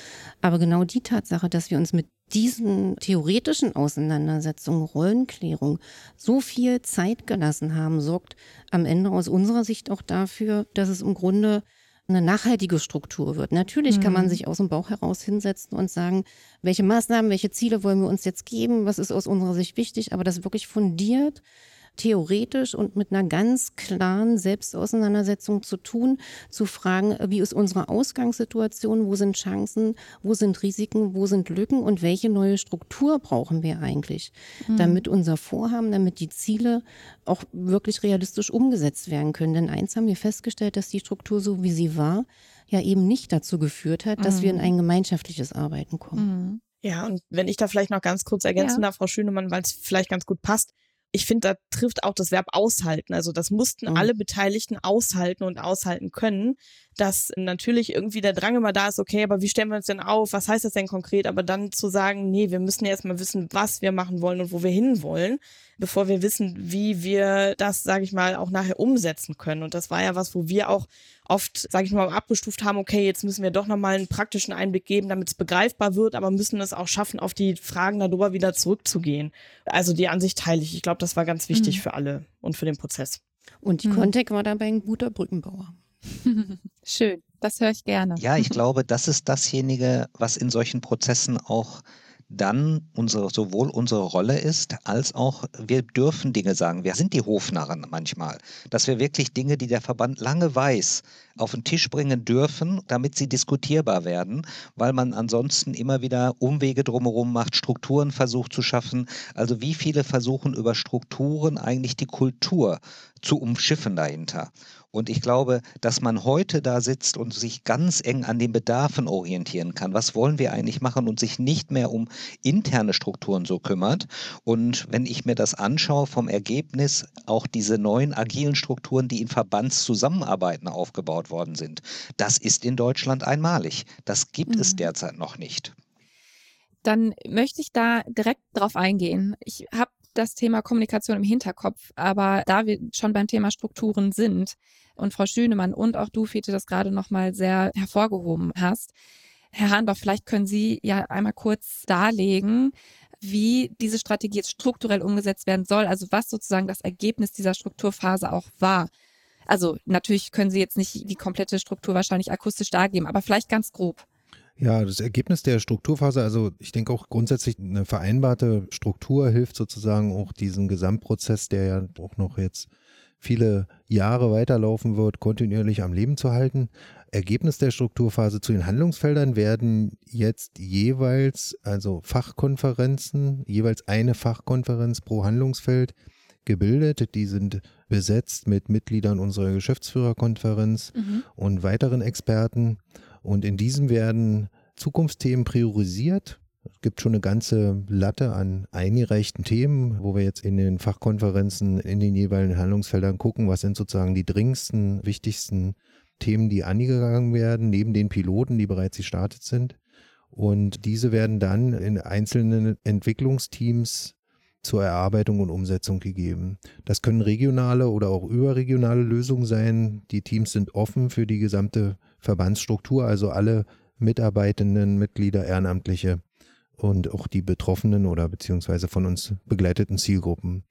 Aber genau die Tatsache, dass wir uns mit diesen theoretischen Auseinandersetzungen, Rollenklärung so viel Zeit gelassen haben, sorgt am Ende aus unserer Sicht auch dafür, dass es im Grunde eine nachhaltige Struktur wird. Natürlich mhm. kann man mhm. sich aus dem Bauch heraus hinsetzen und sagen, welche Maßnahmen, welche Ziele wollen wir uns jetzt geben, was ist aus unserer Sicht wichtig, aber das wirklich fundiert theoretisch und mit einer ganz klaren Selbstauseinandersetzung zu tun, zu fragen, wie ist unsere Ausgangssituation, wo sind Chancen, wo sind Risiken, wo sind Lücken und welche neue Struktur brauchen wir eigentlich, mhm. damit unser Vorhaben, damit die Ziele auch wirklich realistisch umgesetzt werden können. Denn eins haben wir festgestellt, dass die Struktur so wie sie war, ja eben nicht dazu geführt hat, dass wir in mhm. ein gemeinschaftliches Arbeiten kommen. Mhm. Ja, und wenn ich da vielleicht noch ganz kurz ergänzen ja. darf, Frau Schönemann, weil es vielleicht ganz gut passt ich finde, da trifft auch das Verb aushalten. Also das mussten mhm. alle Beteiligten aushalten und aushalten können, dass natürlich irgendwie der Drang immer da ist, okay, aber wie stellen wir uns denn auf? Was heißt das denn konkret? Aber dann zu sagen, nee, wir müssen erstmal wissen, was wir machen wollen und wo wir hinwollen, bevor wir wissen, wie wir das, sage ich mal, auch nachher umsetzen können. Und das war ja was, wo wir auch oft, sage ich mal, abgestuft haben, okay, jetzt müssen wir doch nochmal einen praktischen Einblick geben, damit es begreifbar wird, aber müssen es auch schaffen, auf die Fragen darüber wieder zurückzugehen. Also die Ansicht teile ich. Ich glaube, das war ganz wichtig mhm. für alle und für den Prozess. Und die mhm. Contec war dabei ein guter Brückenbauer. <laughs> Schön, das höre ich gerne. Ja, ich glaube, das ist dasjenige, was in solchen Prozessen auch dann unsere, sowohl unsere Rolle ist, als auch wir dürfen Dinge sagen. Wir sind die Hofnarren manchmal, dass wir wirklich Dinge, die der Verband lange weiß, auf den Tisch bringen dürfen, damit sie diskutierbar werden, weil man ansonsten immer wieder Umwege drumherum macht, Strukturen versucht zu schaffen. Also wie viele versuchen über Strukturen eigentlich die Kultur zu umschiffen dahinter. Und ich glaube, dass man heute da sitzt und sich ganz eng an den Bedarfen orientieren kann. Was wollen wir eigentlich machen und sich nicht mehr um interne Strukturen so kümmert. Und wenn ich mir das anschaue vom Ergebnis, auch diese neuen agilen Strukturen, die in Verbandszusammenarbeiten aufgebaut worden sind, das ist in Deutschland einmalig. Das gibt mhm. es derzeit noch nicht dann möchte ich da direkt drauf eingehen. Ich habe das Thema Kommunikation im Hinterkopf. Aber da wir schon beim Thema Strukturen sind und Frau Schönemann und auch du, Fiete, das gerade nochmal sehr hervorgehoben hast, Herr Hahnbach, vielleicht können Sie ja einmal kurz darlegen, wie diese Strategie jetzt strukturell umgesetzt werden soll, also was sozusagen das Ergebnis dieser Strukturphase auch war. Also natürlich können Sie jetzt nicht die komplette Struktur wahrscheinlich akustisch dargeben, aber vielleicht ganz grob. Ja, das Ergebnis der Strukturphase, also ich denke auch grundsätzlich eine vereinbarte Struktur hilft sozusagen auch diesen Gesamtprozess, der ja auch noch jetzt viele Jahre weiterlaufen wird, kontinuierlich am Leben zu halten. Ergebnis der Strukturphase zu den Handlungsfeldern werden jetzt jeweils, also Fachkonferenzen, jeweils eine Fachkonferenz pro Handlungsfeld gebildet. Die sind besetzt mit Mitgliedern unserer Geschäftsführerkonferenz mhm. und weiteren Experten. Und in diesem werden Zukunftsthemen priorisiert. Es gibt schon eine ganze Latte an eingereichten Themen, wo wir jetzt in den Fachkonferenzen in den jeweiligen Handlungsfeldern gucken, was sind sozusagen die dringendsten, wichtigsten Themen, die angegangen werden, neben den Piloten, die bereits gestartet sind. Und diese werden dann in einzelnen Entwicklungsteams zur Erarbeitung und Umsetzung gegeben. Das können regionale oder auch überregionale Lösungen sein. Die Teams sind offen für die gesamte Verbandsstruktur, also alle Mitarbeitenden, Mitglieder, Ehrenamtliche und auch die Betroffenen oder beziehungsweise von uns begleiteten Zielgruppen.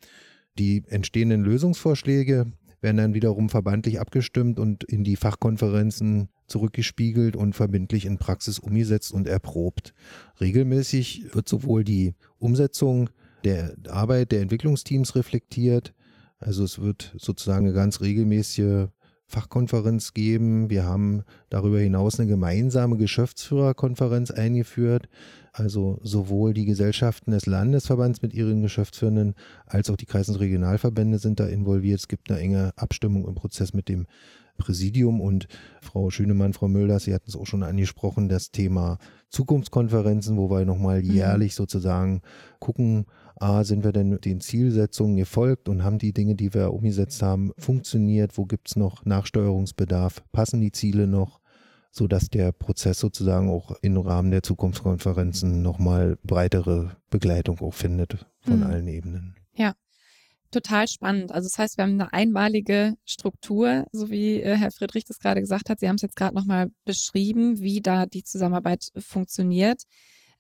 Die entstehenden Lösungsvorschläge werden dann wiederum verbandlich abgestimmt und in die Fachkonferenzen zurückgespiegelt und verbindlich in Praxis umgesetzt und erprobt. Regelmäßig wird sowohl die Umsetzung der Arbeit der Entwicklungsteams reflektiert, also es wird sozusagen eine ganz regelmäßige Fachkonferenz geben. Wir haben darüber hinaus eine gemeinsame Geschäftsführerkonferenz eingeführt. Also sowohl die Gesellschaften des Landesverbands mit ihren Geschäftsführenden als auch die Kreis- und Regionalverbände sind da involviert. Es gibt eine enge Abstimmung im Prozess mit dem Präsidium und Frau Schönemann, Frau Müller, Sie hatten es auch schon angesprochen, das Thema Zukunftskonferenzen, wo wir nochmal mhm. jährlich sozusagen gucken, ah, sind wir denn den Zielsetzungen gefolgt und haben die Dinge, die wir umgesetzt haben, funktioniert? Wo gibt es noch Nachsteuerungsbedarf? Passen die Ziele noch? sodass der Prozess sozusagen auch im Rahmen der Zukunftskonferenzen nochmal breitere Begleitung auch findet von mhm. allen Ebenen. Total spannend. Also das heißt, wir haben eine einmalige Struktur, so wie äh, Herr Friedrich das gerade gesagt hat. Sie haben es jetzt gerade nochmal beschrieben, wie da die Zusammenarbeit funktioniert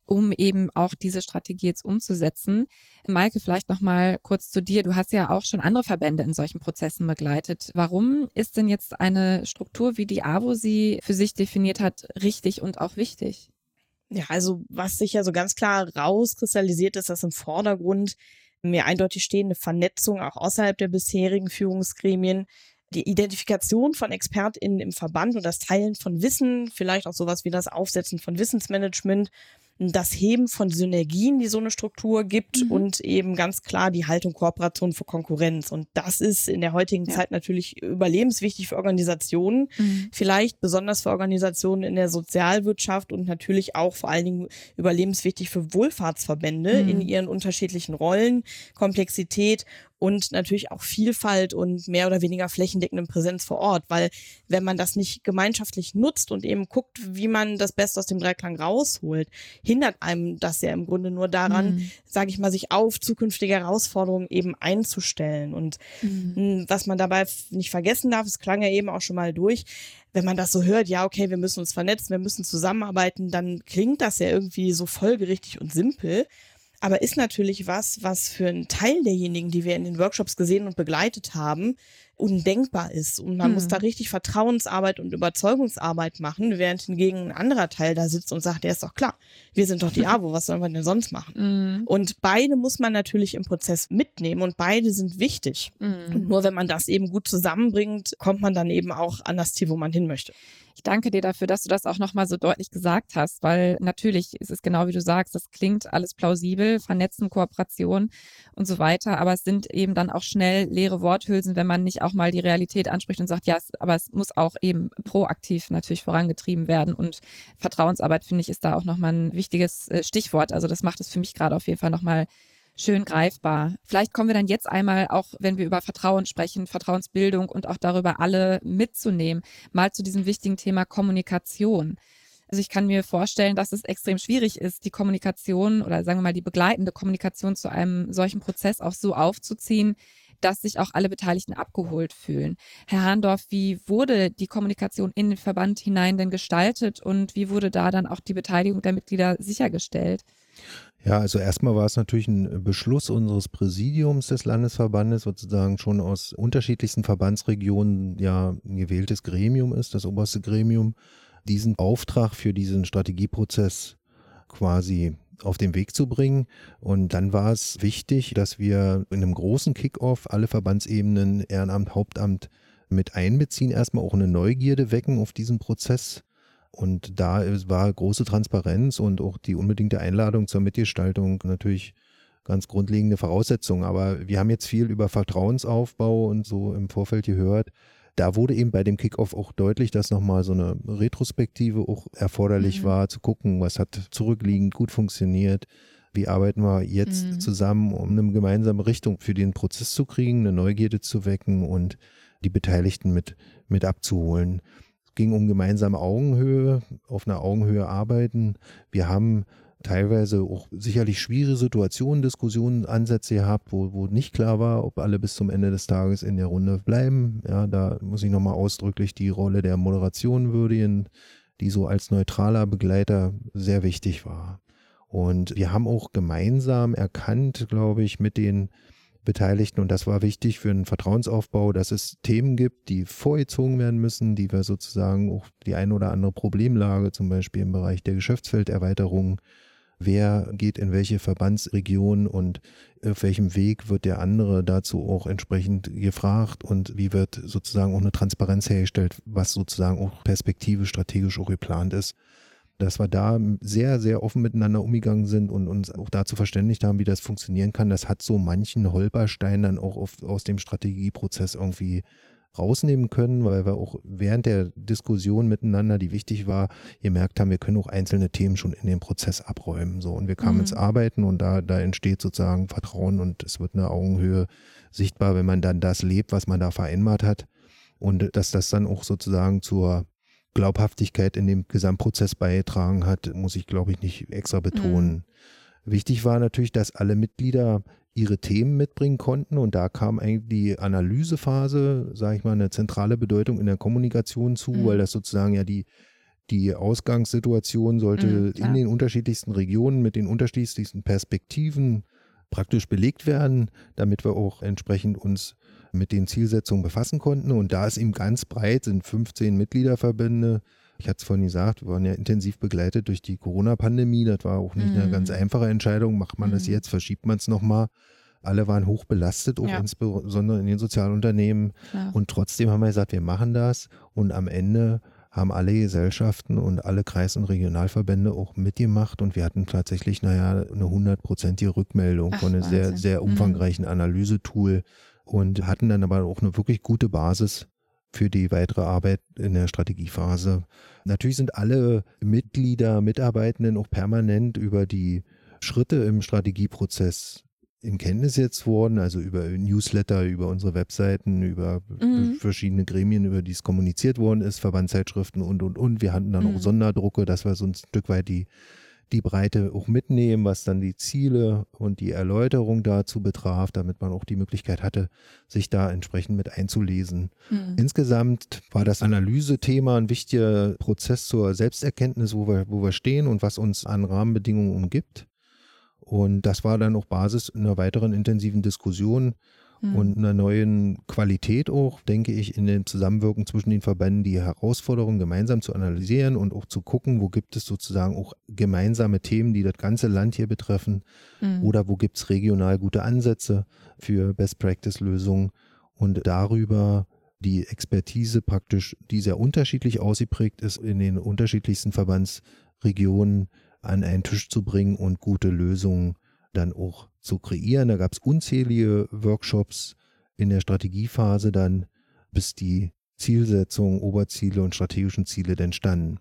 um eben auch diese Strategie jetzt umzusetzen. Maike, vielleicht noch mal kurz zu dir. Du hast ja auch schon andere Verbände in solchen Prozessen begleitet. Warum ist denn jetzt eine Struktur wie die AWO sie für sich definiert hat richtig und auch wichtig? Ja, also was sich ja so ganz klar rauskristallisiert ist, dass im Vordergrund mehr eindeutig stehende Vernetzung auch außerhalb der bisherigen Führungsgremien die Identifikation von ExpertInnen im Verband und das Teilen von Wissen, vielleicht auch sowas wie das Aufsetzen von Wissensmanagement das Heben von Synergien, die so eine Struktur gibt mhm. und eben ganz klar die Haltung Kooperation für Konkurrenz. Und das ist in der heutigen ja. Zeit natürlich überlebenswichtig für Organisationen, mhm. vielleicht besonders für Organisationen in der Sozialwirtschaft und natürlich auch vor allen Dingen überlebenswichtig für Wohlfahrtsverbände mhm. in ihren unterschiedlichen Rollen, Komplexität und natürlich auch Vielfalt und mehr oder weniger flächendeckende Präsenz vor Ort, weil wenn man das nicht gemeinschaftlich nutzt und eben guckt, wie man das Beste aus dem Dreiklang rausholt, hindert einem das ja im Grunde nur daran, mhm. sage ich mal, sich auf zukünftige Herausforderungen eben einzustellen. Und mhm. Hm, was man dabei nicht vergessen darf, es klang ja eben auch schon mal durch, wenn man das so hört, ja, okay, wir müssen uns vernetzen, wir müssen zusammenarbeiten, dann klingt das ja irgendwie so folgerichtig und simpel aber ist natürlich was, was für einen Teil derjenigen, die wir in den Workshops gesehen und begleitet haben, undenkbar ist. Und man hm. muss da richtig Vertrauensarbeit und Überzeugungsarbeit machen, während hingegen ein anderer Teil da sitzt und sagt, der ist doch klar, wir sind doch die AWO, was sollen wir denn sonst machen? Hm. Und beide muss man natürlich im Prozess mitnehmen und beide sind wichtig. Hm. Und nur wenn man das eben gut zusammenbringt, kommt man dann eben auch an das Ziel, wo man hin möchte. Ich danke dir dafür, dass du das auch nochmal so deutlich gesagt hast, weil natürlich ist es genau wie du sagst, das klingt alles plausibel, Vernetzen, Kooperation und so weiter, aber es sind eben dann auch schnell leere Worthülsen, wenn man nicht auch mal die Realität anspricht und sagt, ja, aber es muss auch eben proaktiv natürlich vorangetrieben werden und Vertrauensarbeit, finde ich, ist da auch nochmal ein wichtiges äh, Stichwort. Also das macht es für mich gerade auf jeden Fall nochmal schön greifbar. Vielleicht kommen wir dann jetzt einmal auch, wenn wir über Vertrauen sprechen, Vertrauensbildung und auch darüber alle mitzunehmen, mal zu diesem wichtigen Thema Kommunikation. Also ich kann mir vorstellen, dass es extrem schwierig ist, die Kommunikation oder sagen wir mal die begleitende Kommunikation zu einem solchen Prozess auch so aufzuziehen, dass sich auch alle Beteiligten abgeholt fühlen. Herr Hahndorf, wie wurde die Kommunikation in den Verband hinein denn gestaltet und wie wurde da dann auch die Beteiligung der Mitglieder sichergestellt? Ja, also erstmal war es natürlich ein Beschluss unseres Präsidiums des Landesverbandes, sozusagen schon aus unterschiedlichsten Verbandsregionen ja ein gewähltes Gremium ist, das oberste Gremium, diesen Auftrag für diesen Strategieprozess quasi auf den Weg zu bringen. Und dann war es wichtig, dass wir in einem großen Kickoff alle Verbandsebenen, Ehrenamt, Hauptamt mit einbeziehen, erstmal auch eine Neugierde wecken auf diesen Prozess und da war große Transparenz und auch die unbedingte Einladung zur Mitgestaltung natürlich ganz grundlegende Voraussetzungen. Aber wir haben jetzt viel über Vertrauensaufbau und so im Vorfeld gehört. da wurde eben bei dem Kickoff auch deutlich, dass nochmal so eine Retrospektive auch erforderlich mhm. war, zu gucken, was hat zurückliegend gut funktioniert, wie arbeiten wir jetzt mhm. zusammen, um eine gemeinsame Richtung für den Prozess zu kriegen, eine Neugierde zu wecken und die Beteiligten mit, mit abzuholen. Ging um gemeinsame Augenhöhe, auf einer Augenhöhe arbeiten. Wir haben teilweise auch sicherlich schwierige Situationen, Diskussionen, Ansätze gehabt, wo, wo nicht klar war, ob alle bis zum Ende des Tages in der Runde bleiben. Ja, da muss ich nochmal ausdrücklich die Rolle der Moderation würdigen, die so als neutraler Begleiter sehr wichtig war. Und wir haben auch gemeinsam erkannt, glaube ich, mit den Beteiligten, und das war wichtig für einen Vertrauensaufbau, dass es Themen gibt, die vorgezogen werden müssen, die wir sozusagen auch die eine oder andere Problemlage, zum Beispiel im Bereich der Geschäftsfelderweiterung, wer geht in welche Verbandsregion und auf welchem Weg wird der andere dazu auch entsprechend gefragt und wie wird sozusagen auch eine Transparenz hergestellt, was sozusagen auch Perspektive strategisch auch geplant ist. Dass wir da sehr, sehr offen miteinander umgegangen sind und uns auch dazu verständigt haben, wie das funktionieren kann, das hat so manchen Holperstein dann auch auf, aus dem Strategieprozess irgendwie rausnehmen können, weil wir auch während der Diskussion miteinander, die wichtig war, gemerkt haben, wir können auch einzelne Themen schon in den Prozess abräumen. So und wir kamen mhm. ins Arbeiten und da, da entsteht sozusagen Vertrauen und es wird eine Augenhöhe sichtbar, wenn man dann das lebt, was man da vereinbart hat. Und dass das dann auch sozusagen zur Glaubhaftigkeit in dem Gesamtprozess beigetragen hat, muss ich, glaube ich, nicht extra betonen. Mhm. Wichtig war natürlich, dass alle Mitglieder ihre Themen mitbringen konnten. Und da kam eigentlich die Analysephase, sage ich mal, eine zentrale Bedeutung in der Kommunikation zu, mhm. weil das sozusagen ja die, die Ausgangssituation sollte mhm, in den unterschiedlichsten Regionen mit den unterschiedlichsten Perspektiven praktisch belegt werden, damit wir auch entsprechend uns mit den Zielsetzungen befassen konnten. Und da ist eben ganz breit, sind 15 Mitgliederverbände. Ich hatte es vorhin gesagt, wir waren ja intensiv begleitet durch die Corona-Pandemie. Das war auch nicht mhm. eine ganz einfache Entscheidung. Macht man mhm. das jetzt, verschiebt man es nochmal? Alle waren hoch belastet, auch ja. insbesondere in den Sozialunternehmen. Ja. Und trotzdem haben wir gesagt, wir machen das. Und am Ende haben alle Gesellschaften und alle Kreis- und Regionalverbände auch mitgemacht. Und wir hatten tatsächlich, naja, eine hundertprozentige Rückmeldung Ach, von einem sehr, sehr mhm. umfangreichen mhm. Analysetool und hatten dann aber auch eine wirklich gute Basis für die weitere Arbeit in der Strategiephase. Natürlich sind alle Mitglieder, Mitarbeitenden auch permanent über die Schritte im Strategieprozess in Kenntnis jetzt worden, also über Newsletter, über unsere Webseiten, über mhm. verschiedene Gremien, über die es kommuniziert worden ist, Verbandszeitschriften und, und, und. Wir hatten dann mhm. auch Sonderdrucke, dass wir so ein Stück weit die, die Breite auch mitnehmen, was dann die Ziele und die Erläuterung dazu betraf, damit man auch die Möglichkeit hatte, sich da entsprechend mit einzulesen. Mhm. Insgesamt war das Analysethema ein wichtiger Prozess zur Selbsterkenntnis, wo wir, wo wir stehen und was uns an Rahmenbedingungen umgibt. Und das war dann auch Basis einer weiteren intensiven Diskussion mhm. und einer neuen Qualität auch, denke ich, in dem Zusammenwirken zwischen den Verbänden, die Herausforderungen gemeinsam zu analysieren und auch zu gucken, wo gibt es sozusagen auch gemeinsame Themen, die das ganze Land hier betreffen mhm. oder wo gibt es regional gute Ansätze für Best-Practice-Lösungen und darüber die Expertise praktisch, die sehr unterschiedlich ausgeprägt ist in den unterschiedlichsten Verbandsregionen, an einen Tisch zu bringen und gute Lösungen dann auch zu kreieren. Da gab es unzählige Workshops in der Strategiephase dann, bis die Zielsetzungen, Oberziele und strategischen Ziele denn standen.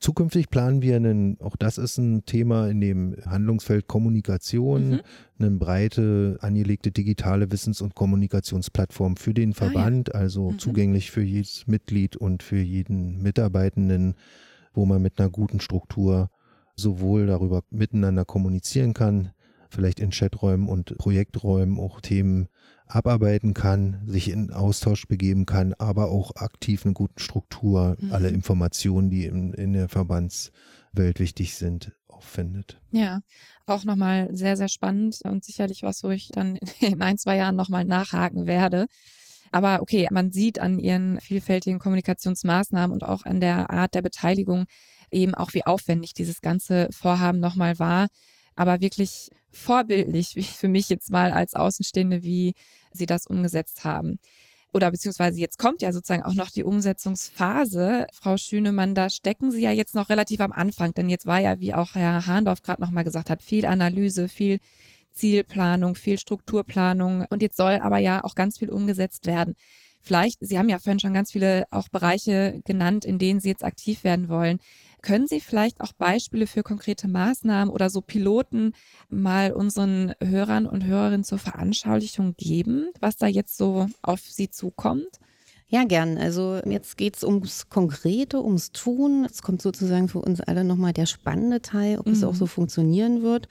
Zukünftig planen wir einen, auch das ist ein Thema in dem Handlungsfeld Kommunikation, mhm. eine breite angelegte digitale Wissens- und Kommunikationsplattform für den Verband, ah, ja. also mhm. zugänglich für jedes Mitglied und für jeden Mitarbeitenden, wo man mit einer guten Struktur sowohl darüber miteinander kommunizieren kann, vielleicht in Chaträumen und Projekträumen auch Themen abarbeiten kann, sich in Austausch begeben kann, aber auch aktiv eine gute Struktur, mhm. alle Informationen, die in, in der Verbandswelt wichtig sind, auffindet. Ja, auch nochmal sehr, sehr spannend und sicherlich was, wo ich dann <laughs> in ein, zwei Jahren nochmal nachhaken werde. Aber okay, man sieht an ihren vielfältigen Kommunikationsmaßnahmen und auch an der Art der Beteiligung, eben auch, wie aufwendig dieses ganze Vorhaben nochmal war. Aber wirklich vorbildlich, für mich jetzt mal als Außenstehende, wie sie das umgesetzt haben. Oder beziehungsweise jetzt kommt ja sozusagen auch noch die Umsetzungsphase. Frau Schünemann, da stecken Sie ja jetzt noch relativ am Anfang, denn jetzt war ja, wie auch Herr Hahndorf gerade nochmal gesagt hat, viel Analyse, viel Zielplanung, viel Strukturplanung und jetzt soll aber ja auch ganz viel umgesetzt werden. Vielleicht, Sie haben ja vorhin schon ganz viele auch Bereiche genannt, in denen Sie jetzt aktiv werden wollen. Können Sie vielleicht auch Beispiele für konkrete Maßnahmen oder so Piloten mal unseren Hörern und Hörerinnen zur Veranschaulichung geben, was da jetzt so auf Sie zukommt? Ja, gern. Also jetzt geht es ums Konkrete, ums Tun. Es kommt sozusagen für uns alle nochmal der spannende Teil, ob mhm. es auch so funktionieren wird.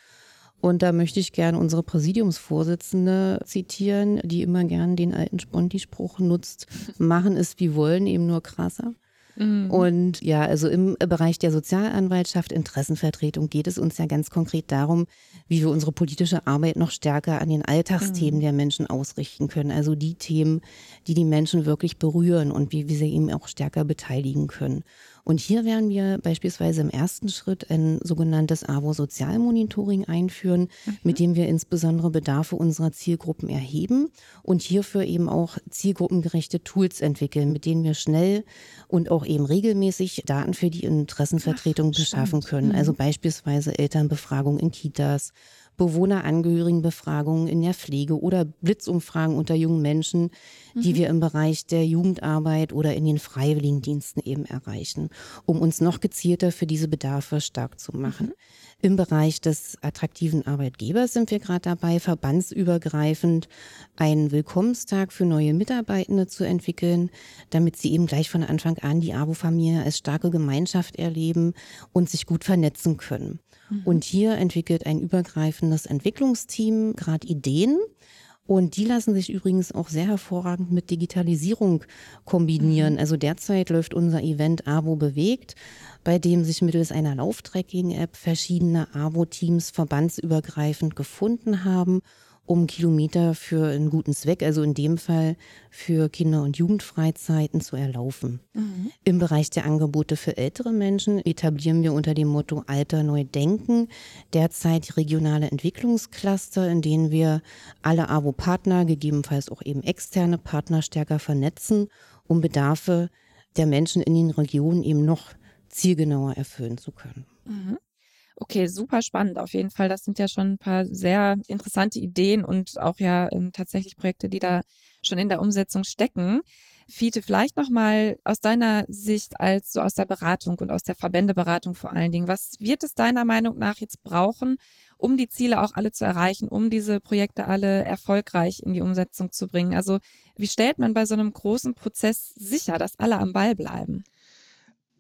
Und da möchte ich gerne unsere Präsidiumsvorsitzende zitieren, die immer gern den alten Sponti-Spruch nutzt, <laughs> machen es wie wollen, eben nur krasser. Mhm. Und ja, also im Bereich der Sozialanwaltschaft, Interessenvertretung geht es uns ja ganz konkret darum, wie wir unsere politische Arbeit noch stärker an den Alltagsthemen mhm. der Menschen ausrichten können. Also die Themen, die die Menschen wirklich berühren und wie wir sie eben auch stärker beteiligen können. Und hier werden wir beispielsweise im ersten Schritt ein sogenanntes AWO-Sozialmonitoring einführen, mhm. mit dem wir insbesondere Bedarfe unserer Zielgruppen erheben und hierfür eben auch zielgruppengerechte Tools entwickeln, mit denen wir schnell und auch eben regelmäßig Daten für die Interessenvertretung Ach, beschaffen können. Mhm. Also beispielsweise Elternbefragung in Kitas, Bewohnerangehörigenbefragungen in der Pflege oder Blitzumfragen unter jungen Menschen, die mhm. wir im Bereich der Jugendarbeit oder in den Freiwilligendiensten eben erreichen, um uns noch gezielter für diese Bedarfe stark zu machen. Mhm. Im Bereich des attraktiven Arbeitgebers sind wir gerade dabei, verbandsübergreifend einen Willkommenstag für neue Mitarbeitende zu entwickeln, damit sie eben gleich von Anfang an die ABO-Familie als starke Gemeinschaft erleben und sich gut vernetzen können. Mhm. Und hier entwickelt ein übergreifendes Entwicklungsteam gerade Ideen. Und die lassen sich übrigens auch sehr hervorragend mit Digitalisierung kombinieren. Mhm. Also derzeit läuft unser Event AWO bewegt, bei dem sich mittels einer Lauftracking-App verschiedene AWO-Teams verbandsübergreifend gefunden haben um Kilometer für einen guten Zweck, also in dem Fall für Kinder- und Jugendfreizeiten zu erlaufen. Mhm. Im Bereich der Angebote für ältere Menschen etablieren wir unter dem Motto Alter neu denken derzeit regionale Entwicklungscluster, in denen wir alle AWO-Partner, gegebenenfalls auch eben externe Partner stärker vernetzen, um Bedarfe der Menschen in den Regionen eben noch zielgenauer erfüllen zu können. Mhm. Okay, super spannend auf jeden Fall. Das sind ja schon ein paar sehr interessante Ideen und auch ja ähm, tatsächlich Projekte, die da schon in der Umsetzung stecken. Fiete, vielleicht nochmal aus deiner Sicht als so aus der Beratung und aus der Verbändeberatung vor allen Dingen. Was wird es deiner Meinung nach jetzt brauchen, um die Ziele auch alle zu erreichen, um diese Projekte alle erfolgreich in die Umsetzung zu bringen? Also wie stellt man bei so einem großen Prozess sicher, dass alle am Ball bleiben?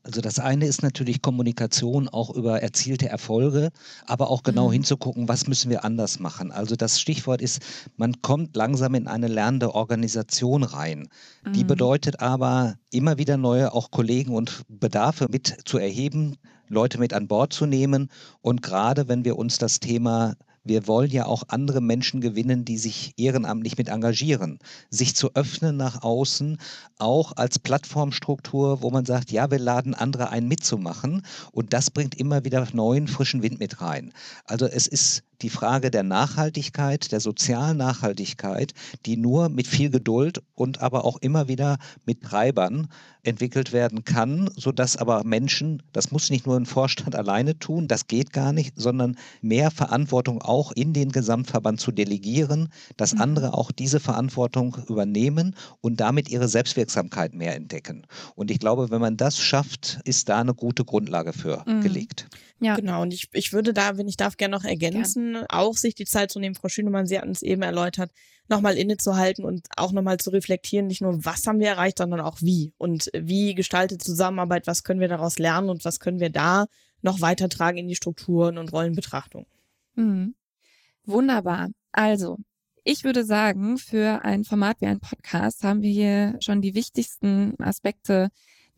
Also das eine ist natürlich Kommunikation auch über erzielte Erfolge, aber auch genau mhm. hinzugucken, was müssen wir anders machen. Also das Stichwort ist, man kommt langsam in eine lernende Organisation rein. Mhm. Die bedeutet aber immer wieder neue auch Kollegen und Bedarfe mit zu erheben, Leute mit an Bord zu nehmen und gerade wenn wir uns das Thema wir wollen ja auch andere Menschen gewinnen, die sich ehrenamtlich mit engagieren. Sich zu öffnen nach außen, auch als Plattformstruktur, wo man sagt, ja, wir laden andere ein mitzumachen. Und das bringt immer wieder neuen, frischen Wind mit rein. Also es ist die Frage der Nachhaltigkeit, der sozialen Nachhaltigkeit, die nur mit viel Geduld und aber auch immer wieder mit Treibern entwickelt werden kann, sodass aber Menschen, das muss nicht nur ein Vorstand <laughs> alleine tun, das geht gar nicht, sondern mehr Verantwortung auch in den Gesamtverband zu delegieren, dass mhm. andere auch diese Verantwortung übernehmen und damit ihre Selbstwirksamkeit mehr entdecken. Und ich glaube, wenn man das schafft, ist da eine gute Grundlage für mhm. gelegt. Ja. Genau, und ich, ich würde da, wenn ich darf, gerne noch ergänzen, Gern. auch sich die Zeit zu nehmen, Frau Schünemann, Sie hatten es eben erläutert, nochmal innezuhalten und auch nochmal zu reflektieren, nicht nur, was haben wir erreicht, sondern auch wie. Und wie gestaltet Zusammenarbeit, was können wir daraus lernen und was können wir da noch weitertragen in die Strukturen und Rollenbetrachtung. Mhm. Wunderbar. Also, ich würde sagen, für ein Format wie ein Podcast haben wir hier schon die wichtigsten Aspekte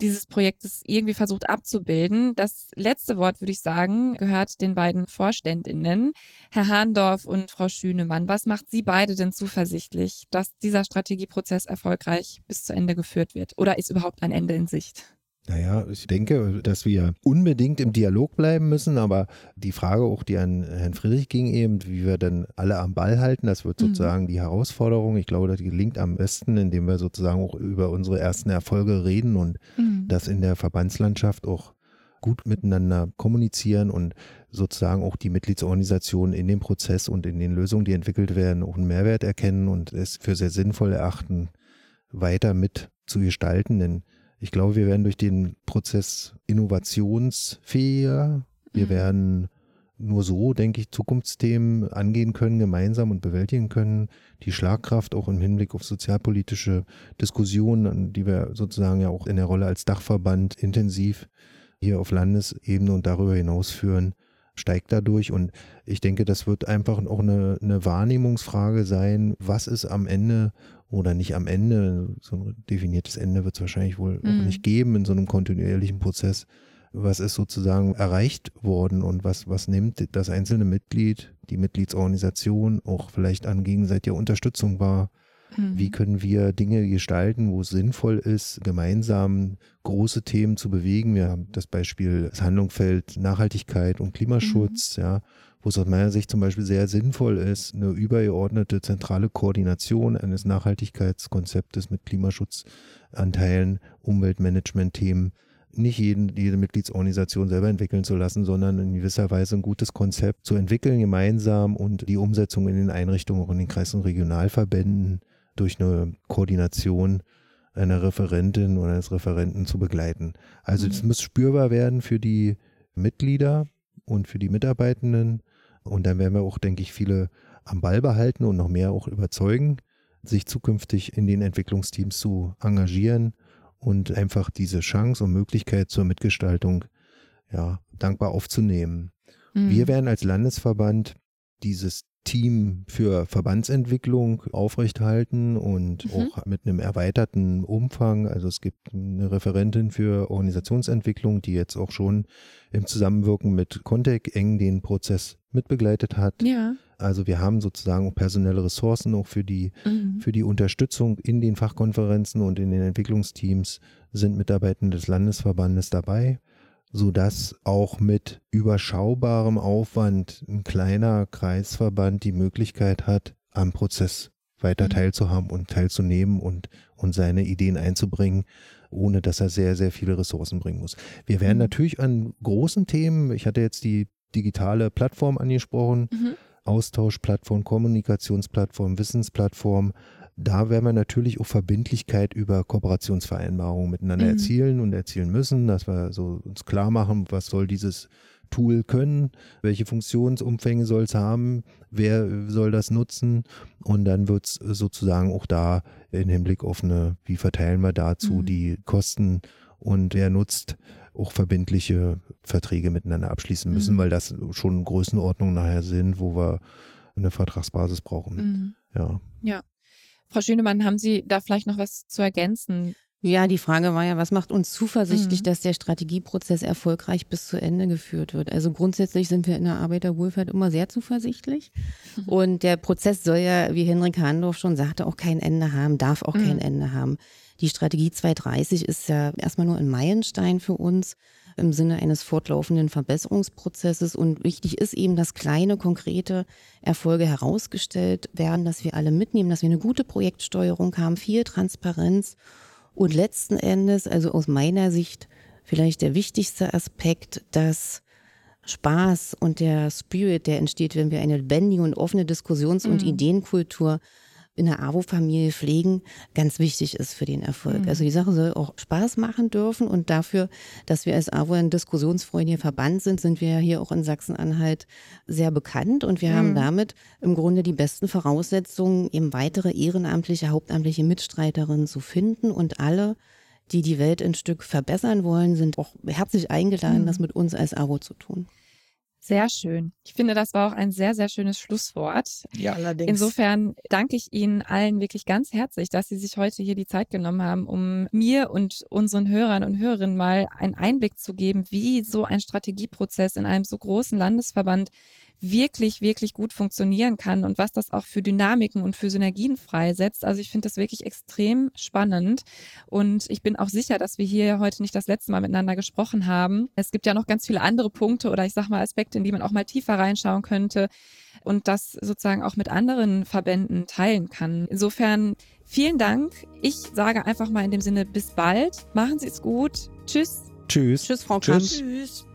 dieses Projektes irgendwie versucht abzubilden. Das letzte Wort, würde ich sagen, gehört den beiden Vorständinnen, Herr Hahndorf und Frau Schünemann. Was macht Sie beide denn zuversichtlich, dass dieser Strategieprozess erfolgreich bis zu Ende geführt wird? Oder ist überhaupt ein Ende in Sicht? Naja, ich denke, dass wir unbedingt im Dialog bleiben müssen, aber die Frage auch, die an Herrn Friedrich ging eben, wie wir dann alle am Ball halten, das wird mhm. sozusagen mhm. die Herausforderung. Ich glaube, das gelingt am besten, indem wir sozusagen auch über unsere ersten Erfolge reden und mhm. das in der Verbandslandschaft auch gut miteinander kommunizieren und sozusagen auch die Mitgliedsorganisationen in dem Prozess und in den Lösungen, die entwickelt werden, auch einen Mehrwert erkennen und es für sehr sinnvoll erachten, weiter mit zu gestalten. Denn ich glaube, wir werden durch den Prozess innovationsfähiger. Wir mhm. werden nur so, denke ich, Zukunftsthemen angehen können, gemeinsam und bewältigen können. Die Schlagkraft auch im Hinblick auf sozialpolitische Diskussionen, die wir sozusagen ja auch in der Rolle als Dachverband intensiv hier auf Landesebene und darüber hinaus führen, steigt dadurch. Und ich denke, das wird einfach auch eine, eine Wahrnehmungsfrage sein, was ist am Ende oder nicht am Ende, so ein definiertes Ende wird es wahrscheinlich wohl mhm. auch nicht geben in so einem kontinuierlichen Prozess was ist sozusagen erreicht worden und was, was nimmt das einzelne Mitglied, die Mitgliedsorganisation auch vielleicht an gegenseitiger Unterstützung wahr? Mhm. Wie können wir Dinge gestalten, wo es sinnvoll ist, gemeinsam große Themen zu bewegen? Wir haben das Beispiel das Handlungsfeld Nachhaltigkeit und Klimaschutz, mhm. ja, wo es aus meiner Sicht zum Beispiel sehr sinnvoll ist, eine übergeordnete zentrale Koordination eines Nachhaltigkeitskonzeptes mit Klimaschutzanteilen, Umweltmanagement-Themen nicht jeden, jede Mitgliedsorganisation selber entwickeln zu lassen, sondern in gewisser Weise ein gutes Konzept zu entwickeln gemeinsam und die Umsetzung in den Einrichtungen, auch in den Kreis- und Regionalverbänden durch eine Koordination einer Referentin oder eines Referenten zu begleiten. Also es mhm. muss spürbar werden für die Mitglieder und für die Mitarbeitenden und dann werden wir auch, denke ich, viele am Ball behalten und noch mehr auch überzeugen, sich zukünftig in den Entwicklungsteams zu engagieren und einfach diese Chance und Möglichkeit zur Mitgestaltung ja, dankbar aufzunehmen. Mhm. Wir werden als Landesverband dieses Team für Verbandsentwicklung aufrechthalten und mhm. auch mit einem erweiterten Umfang. Also es gibt eine Referentin für Organisationsentwicklung, die jetzt auch schon im Zusammenwirken mit Contec eng den Prozess mitbegleitet hat. Ja. Also wir haben sozusagen personelle Ressourcen auch für die, mhm. für die Unterstützung in den Fachkonferenzen und in den Entwicklungsteams sind Mitarbeitende des Landesverbandes dabei, sodass auch mit überschaubarem Aufwand ein kleiner Kreisverband die Möglichkeit hat, am Prozess weiter mhm. teilzuhaben und teilzunehmen und, und seine Ideen einzubringen, ohne dass er sehr, sehr viele Ressourcen bringen muss. Wir werden mhm. natürlich an großen Themen, ich hatte jetzt die digitale Plattform angesprochen, mhm. Austauschplattform, Kommunikationsplattform, Wissensplattform. Da werden wir natürlich auch Verbindlichkeit über Kooperationsvereinbarungen miteinander mhm. erzielen und erzielen müssen, dass wir so uns klar machen, was soll dieses Tool können, welche Funktionsumfänge soll es haben, wer soll das nutzen und dann wird es sozusagen auch da in Hinblick auf eine, wie verteilen wir dazu mhm. die Kosten und wer nutzt, auch verbindliche Verträge miteinander abschließen müssen, mhm. weil das schon Größenordnungen nachher sind, wo wir eine Vertragsbasis brauchen. Mhm. Ja. Ja. Frau Schönemann, haben Sie da vielleicht noch was zu ergänzen? Ja, die Frage war ja, was macht uns zuversichtlich, mhm. dass der Strategieprozess erfolgreich bis zu Ende geführt wird? Also grundsätzlich sind wir in der Arbeiterwohlfahrt immer sehr zuversichtlich. Und der Prozess soll ja, wie Henrik Hahndorf schon sagte, auch kein Ende haben, darf auch mhm. kein Ende haben. Die Strategie 230 ist ja erstmal nur ein Meilenstein für uns im Sinne eines fortlaufenden Verbesserungsprozesses. Und wichtig ist eben, dass kleine, konkrete Erfolge herausgestellt werden, dass wir alle mitnehmen, dass wir eine gute Projektsteuerung haben, viel Transparenz und letzten Endes, also aus meiner Sicht, vielleicht der wichtigste Aspekt, dass Spaß und der Spirit, der entsteht, wenn wir eine lebendige und offene Diskussions- und mhm. Ideenkultur in der AWO-Familie pflegen, ganz wichtig ist für den Erfolg. Mhm. Also die Sache soll auch Spaß machen dürfen und dafür, dass wir als AWO ein diskussionsfreundlicher Verband sind, sind wir hier auch in Sachsen-Anhalt sehr bekannt und wir mhm. haben damit im Grunde die besten Voraussetzungen, eben weitere ehrenamtliche, hauptamtliche Mitstreiterinnen zu finden und alle die die Welt ein Stück verbessern wollen, sind auch herzlich eingeladen, mhm. das mit uns als AWO zu tun. Sehr schön. Ich finde, das war auch ein sehr, sehr schönes Schlusswort. Ja, allerdings. Insofern danke ich Ihnen allen wirklich ganz herzlich, dass Sie sich heute hier die Zeit genommen haben, um mir und unseren Hörern und Hörerinnen mal einen Einblick zu geben, wie so ein Strategieprozess in einem so großen Landesverband wirklich, wirklich gut funktionieren kann und was das auch für Dynamiken und für Synergien freisetzt. Also ich finde das wirklich extrem spannend und ich bin auch sicher, dass wir hier heute nicht das letzte Mal miteinander gesprochen haben. Es gibt ja noch ganz viele andere Punkte oder ich sag mal Aspekte, in die man auch mal tiefer reinschauen könnte und das sozusagen auch mit anderen Verbänden teilen kann. Insofern vielen Dank. Ich sage einfach mal in dem Sinne bis bald. Machen Sie es gut. Tschüss. Tschüss. Tschüss, Frau. Tschüss. Tschüss.